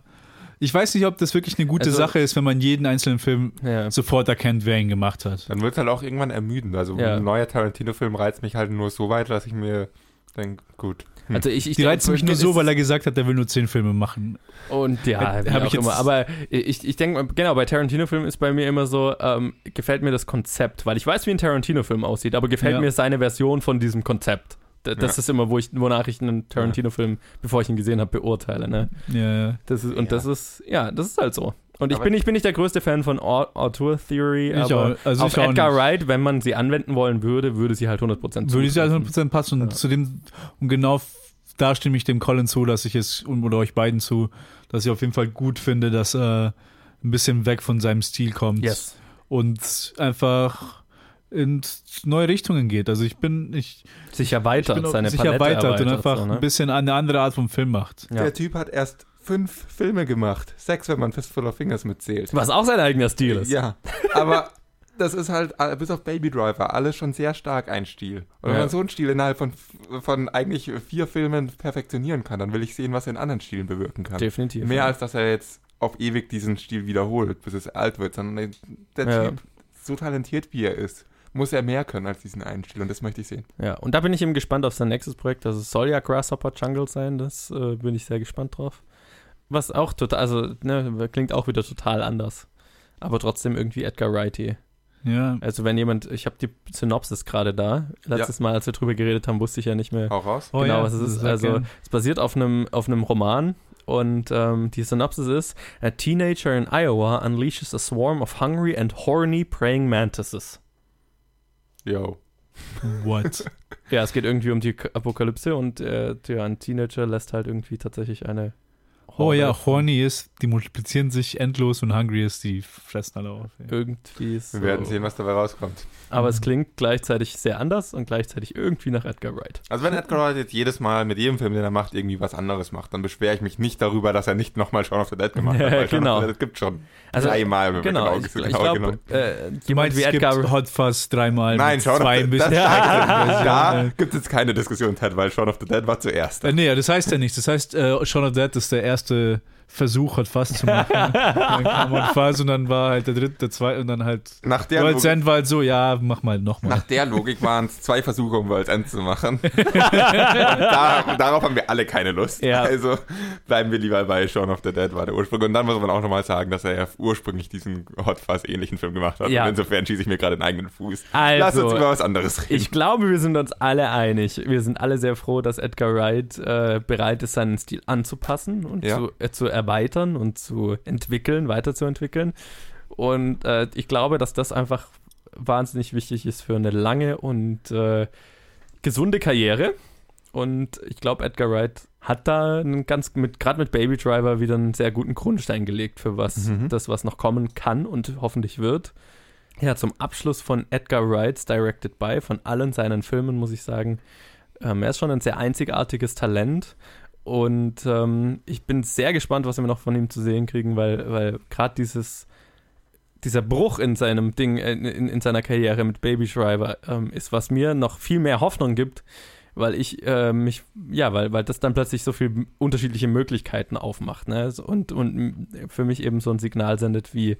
Ich weiß nicht, ob das wirklich eine gute Also- Sache ist, wenn man jeden einzelnen Film Ja. sofort erkennt, wer ihn gemacht hat. Dann wird es halt auch irgendwann ermüden. Also Ja. ein neuer Tarantino-Film reizt mich halt nur so weit, dass ich mir denke, gut. Hm. Also ich, ich Die reizen mich nur so, weil er gesagt hat, er will nur zehn Filme machen. Und ja, Hab- wie hab auch ich jetzt- immer. Aber ich, ich denke, genau, bei Tarantino-Filmen ist bei mir immer so, ähm, gefällt mir das Konzept, weil ich weiß, wie ein Tarantino-Film aussieht, aber gefällt Ja. mir seine Version von diesem Konzept. Das Ja. ist immer, wo ich, wonach ich einen Tarantino-Film, bevor ich ihn gesehen habe, beurteile. Ne? Ja, ja. Das ist, und Ja. das ist, ja, das ist halt so. Und ich Aber- bin, ich bin nicht der größte Fan von Au- Auteur Theory, Ich aber auch, also auf Edgar nicht. Wright, wenn man sie anwenden wollen würde, würde sie halt 100% Würde ich halt zutreffen. 100% passen. Und Ja. zu dem, und genau da stimme ich dem Colin zu, dass ich es, und- oder euch beiden zu, dass ich auf jeden Fall gut finde, dass er ein bisschen weg von seinem Stil kommt. Yes. Und einfach in neue Richtungen geht. Also ich bin, ich, Sich ich erweitert, bin auch seine sich Palette erweitert, und einfach so, ne? ein bisschen eine andere Art von Film macht. Ja. Der Typ hat erst fünf Filme gemacht. Sechs, wenn man Fistful of Fingers mitzählt. Was auch sein eigener Stil ist. Ja, aber das ist halt, äh, bis auf Baby Driver, alles schon sehr stark ein Stil. Und wenn Ja. man so einen Stil innerhalb von, von eigentlich vier Filmen perfektionieren kann, dann will ich sehen, was er in anderen Stilen bewirken kann. Definitiv. Mehr ja. als, dass er jetzt auf ewig diesen Stil wiederholt, bis es alt wird, sondern der Ja. Typ, so talentiert wie er ist, muss er mehr können als diesen einen Stil und das möchte ich sehen. Ja, und da bin ich eben gespannt auf sein nächstes Projekt. Das soll ja Grasshopper Jungle sein, das äh, bin ich sehr gespannt drauf. Was auch total, also, ne, klingt auch wieder total anders. Aber trotzdem irgendwie Edgar Wrighty. Ja. Also wenn jemand, ich habe die Synopsis gerade da. Letztes Mal, als wir drüber geredet haben, wusste ich ja nicht mehr Hau raus. Oh genau, ja, was es ist. Also gern. es basiert auf einem auf einem Roman und ähm, die Synopsis ist: A teenager in Iowa unleashes a swarm of hungry and horny praying mantises. Yo. What? Ja, es geht irgendwie um die Apokalypse und äh, der ein Teenager lässt halt irgendwie tatsächlich eine. Oh ja, horny ist, die multiplizieren sich endlos und hungry ist, die fressen alle auf. Ja. Irgendwie so. Wir werden sehen, was dabei rauskommt. Aber es klingt gleichzeitig sehr anders und gleichzeitig irgendwie nach Edgar Wright. Also wenn Edgar Wright jetzt jedes Mal mit jedem Film, den er macht, irgendwie was anderes macht, dann beschwere ich mich nicht darüber, dass er nicht nochmal Shaun of the Dead gemacht hat. Ja, weil genau. of the Dead gibt schon Also, dreimal, wenn genau, wir ich, genau, ich genau glaube, genommen. äh, Du jemand meinst, wie es gibt Edgar Hot Fuzz dreimal Nein, Shaun of zwei the ein Dead, bisschen da gibt es jetzt keine Diskussion, Ted, weil Shaun of the Dead war zuerst. Äh, nee, das heißt ja nichts. Das heißt, äh, Shaun of the Dead ist der erste erste Versuch, Hot Fuzz zu machen. dann kam Hot Fuzz und dann war halt der dritte, der zweite und dann halt Nach der, World's Logik, End war halt so, ja, mach mal nochmal. nach der Logik waren es zwei Versuche, um World's End zu machen. Und da, darauf haben wir alle keine Lust. Ja. Also bleiben wir lieber bei Shaun of the Dead war der Ursprung. Und dann muss man auch nochmal sagen, dass er ja ursprünglich diesen Hot Fuzz ähnlichen Film gemacht hat. Ja. Und insofern schieße ich mir gerade den eigenen Fuß. Lass uns Also, über was anderes reden. ich glaube, wir sind uns alle einig. Wir sind alle sehr froh, dass Edgar Wright äh, bereit ist, seinen Stil anzupassen und Ja. zu, äh, zu erweitern und zu entwickeln, weiterzuentwickeln. Und äh, ich glaube, dass das einfach wahnsinnig wichtig ist für eine lange und äh, gesunde Karriere. Und ich glaube, Edgar Wright hat da einen ganz mit gerade mit Baby Driver wieder einen sehr guten Grundstein gelegt für was Mhm. das was noch kommen kann und hoffentlich wird. Ja, zum Abschluss von Edgar Wrights Directed by von allen seinen Filmen muss ich sagen, ähm, er ist schon ein sehr einzigartiges Talent und ähm, ich bin sehr gespannt, was wir noch von ihm zu sehen kriegen, weil weil gerade dieses dieser Bruch in seinem Ding, äh, in, in seiner Karriere mit Baby Driver ähm, ist, was mir noch viel mehr Hoffnung gibt, weil ich äh, mich, ja, weil, weil das dann plötzlich so viele unterschiedliche Möglichkeiten aufmacht, ne? Und, und für mich eben so ein Signal sendet wie,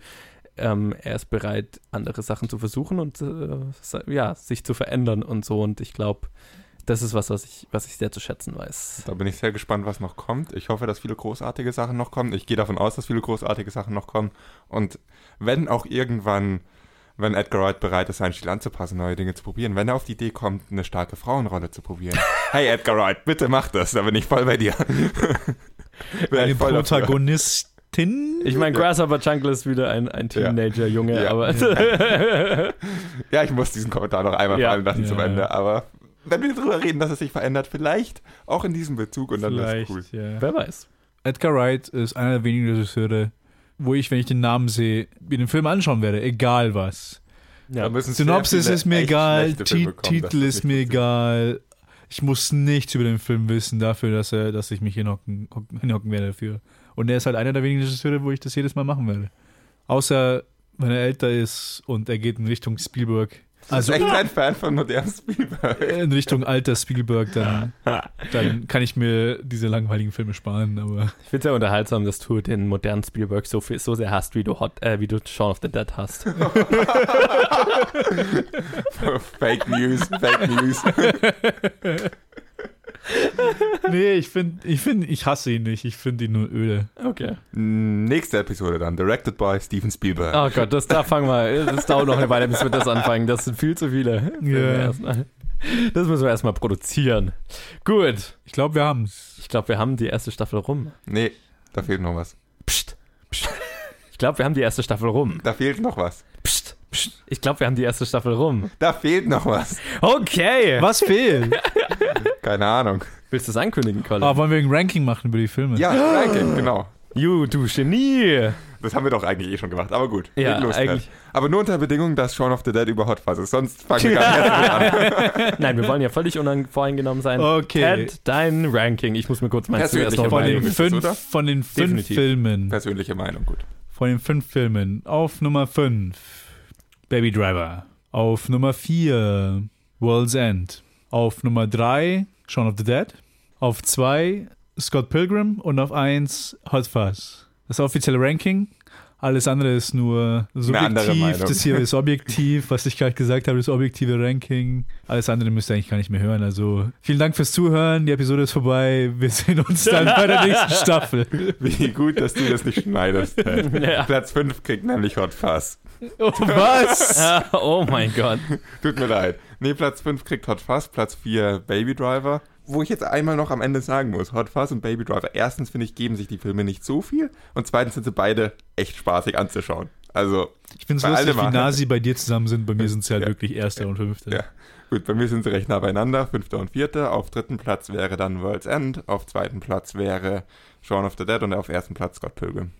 ähm, er ist bereit, andere Sachen zu versuchen und äh, ja, sich zu verändern und so. Und ich glaube, das ist was, was ich, was ich sehr zu schätzen weiß. Da bin ich sehr gespannt, was noch kommt. Ich hoffe, dass viele großartige Sachen noch kommen. Ich gehe davon aus, dass viele großartige Sachen noch kommen. Und wenn auch irgendwann, wenn Edgar Wright bereit ist, seinen Stil anzupassen, neue Dinge zu probieren, wenn er auf die Idee kommt, eine starke Frauenrolle zu probieren. hey Edgar Wright, bitte mach das, da bin ich voll bei dir. Eine. Protagonistin? Ich meine, Grasshopper Jungle ist wieder ein, ein. Teenager-Junge, Ja. aber Ja, ich muss diesen Kommentar noch einmal Ja. fallen lassen zum Ja. Ende, aber wenn wir darüber reden, dass es sich verändert, vielleicht auch in diesem Bezug und dann ist Vielleicht, cool. ja. wer weiß. Edgar Wright ist einer der wenigen Regisseure, wo ich, wenn ich den Namen sehe, mir den Film anschauen werde, egal was. Ja. Synopsis ist mir egal, kommen, Titel ist mir egal. Ich muss nichts über den Film wissen, dafür, dass, er, dass ich mich hinhocken, hocken- hinhocken werde dafür. Und er ist halt einer der wenigen Regisseure, wo ich das jedes Mal machen werde. Außer, wenn er älter ist und er geht in Richtung Spielberg. Also ich bin echt kein Fan von modernen Spielberg. in Richtung alter Spielberg, dann, dann kann ich mir diese langweiligen Filme sparen. Aber Ich finde es sehr unterhaltsam, dass du den modernen Spielberg so, viel, so sehr hast, wie du, Hot, äh, wie du Shaun of the Dead hast. Fake News, Fake News. nee, ich finde, ich, find, ich hasse ihn nicht. Ich finde ihn nur öde. Okay. Nächste Episode dann, directed by Steven Spielberg. Oh Gott, das, da fangen wir. Das dauert noch eine Weile, bis wir das anfangen. Das sind viel zu viele. Ja. Das müssen wir erstmal produzieren. Gut. Ich glaube, wir haben es. Ich glaube, wir haben die erste Staffel rum. Nee, da fehlt noch was. Psst. Psst. Ich glaube, wir haben die erste Staffel rum. Da fehlt noch was. Psst. Psst. Ich glaube, wir haben die erste Staffel rum. Da fehlt noch was. Okay. Was fehlt? Keine Ahnung. Willst du es ankündigen, Colin? Ah, wollen wir ein Ranking machen über die Filme? Ja, Ranking, genau. You, du Genie. Das haben wir doch eigentlich eh schon gemacht, aber gut. Ja, los, Ted. eigentlich. Aber nur unter der Bedingung, dass Shaun of the Dead über Hot Fuzz ist. Sonst fangen wir gar nicht erst an. Nein, wir wollen ja völlig unvoreingenommen sein. Okay. Ted, dein Ranking. Ich muss mir kurz meins zuerst Persönliche noch Von Meinung den, das, fünf, oder? von den fünf Definitiv. Filmen. Persönliche Meinung, gut. Von den fünf Filmen. Auf Nummer 5 Baby Driver. Auf Nummer 4 World's End. Auf Nummer 3 Shaun of the Dead. Auf 2 Scott Pilgrim. Und auf 1 Hot Fuzz. Das offizielle Ranking. Alles andere ist nur subjektiv. Das hier ist objektiv. Was ich gerade gesagt habe, ist objektive Ranking. Alles andere müsst ihr eigentlich gar nicht mehr hören. Also vielen Dank fürs Zuhören. Die Episode ist vorbei. Wir sehen uns dann bei der nächsten Staffel. Wie gut, dass du das nicht schneidest. Ted. Ja. Platz 5 kriegt nämlich Hot Fuzz. Oh, was? Oh mein Gott. Tut mir leid. Nee, Platz 5 kriegt Hot Fuzz, Platz 4 Baby Driver. Wo ich jetzt einmal noch am Ende sagen muss, Hot Fuzz und Baby Driver. Erstens finde ich, geben sich die Filme nicht so viel. Und zweitens sind sie beide echt spaßig anzuschauen. Also, Ich finde es lustig, wie nah sie bei dir zusammen sind. Bei mir sind sie halt Ja. wirklich Erster und Fünfter. Ja. gut, bei mir sind sie recht nah beieinander, fünfter und vierter. Auf dritten Platz wäre dann World's End, auf zweiten Platz wäre Shaun of the Dead und auf ersten Platz Scott Pilgrim.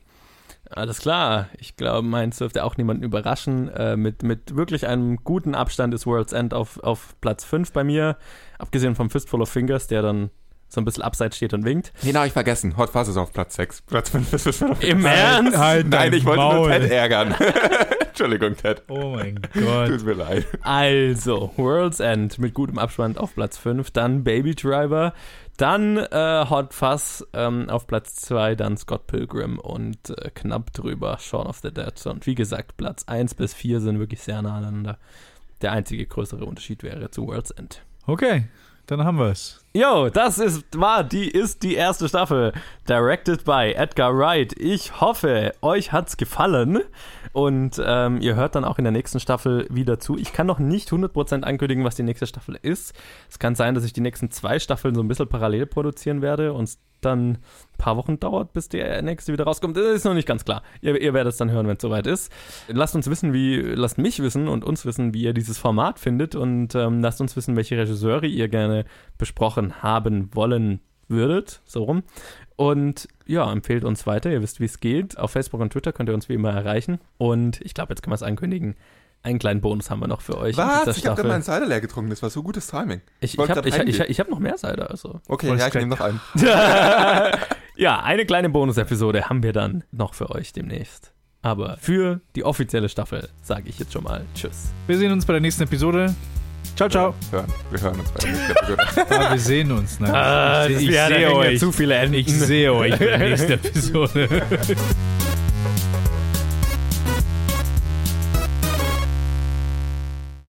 Alles klar. Ich glaube, meins dürfte auch niemanden überraschen. Äh, mit, mit wirklich einem guten Abstand ist World's End auf, auf Platz 5 bei mir. Abgesehen vom Fistful of Fingers, der dann so ein bisschen abseits steht und winkt. Nee, na, ich vergessen. Hot Fuzz ist auf Platz 6. Platz 5 ist es noch. Im Ernst? Halt Nein, ich wollte nur Maul. Ted ärgern. Entschuldigung, Ted. Oh mein Gott. Tut mir leid. Also, World's End mit gutem Abstand auf Platz 5, dann Baby Driver, dann äh, Hot Fuzz ähm, auf Platz 2, dann Scott Pilgrim und äh, knapp drüber Shaun of the Dead. Und wie gesagt, Platz 1 bis 4 sind wirklich sehr nah aneinander. Der einzige größere Unterschied wäre zu World's End. Okay, dann haben wir es. Jo, das ist, war, die ist die erste Staffel. Directed by Edgar Wright. Ich hoffe, euch hat's gefallen. Und ähm, ihr hört dann auch in der nächsten Staffel wieder zu. Ich kann noch nicht 100% ankündigen, was die nächste Staffel ist. Es kann sein, dass ich die nächsten zwei Staffeln so ein bisschen parallel produzieren werde und es dann ein paar Wochen dauert, bis der nächste wieder rauskommt. Das ist noch nicht ganz klar. Ihr, ihr werdet es dann hören, wenn es soweit ist. Lasst uns wissen, wie, lasst mich wissen und uns wissen, wie ihr dieses Format findet und ähm, lasst uns wissen, welche Regisseure ihr gerne besprochen haben wollen würdet, so rum. Und ja, empfehlt uns weiter, ihr wisst, wie es geht. Auf Facebook und Twitter könnt ihr uns wie immer erreichen. Und ich glaube, jetzt können wir es ankündigen. Einen kleinen Bonus haben wir noch für euch. Was? Ich habe gerade meinen Cider leer getrunken. Das war so gutes Timing. Ich, ich wollte habe ich, ich, ich hab noch mehr Cider. Also. Okay, ja, ich nehme noch einen. ja, eine kleine Bonus-Episode haben wir dann noch für euch demnächst. Aber für die offizielle Staffel sage ich jetzt schon mal Tschüss. Wir sehen uns bei der nächsten Episode. Ciao, ciao. Hören. Wir hören uns bei. Ah, wir sehen uns. Nein, Ah, ich, ich wäre sehe euch. zu viele Enden. Ich sehe euch bei der nächsten Episode.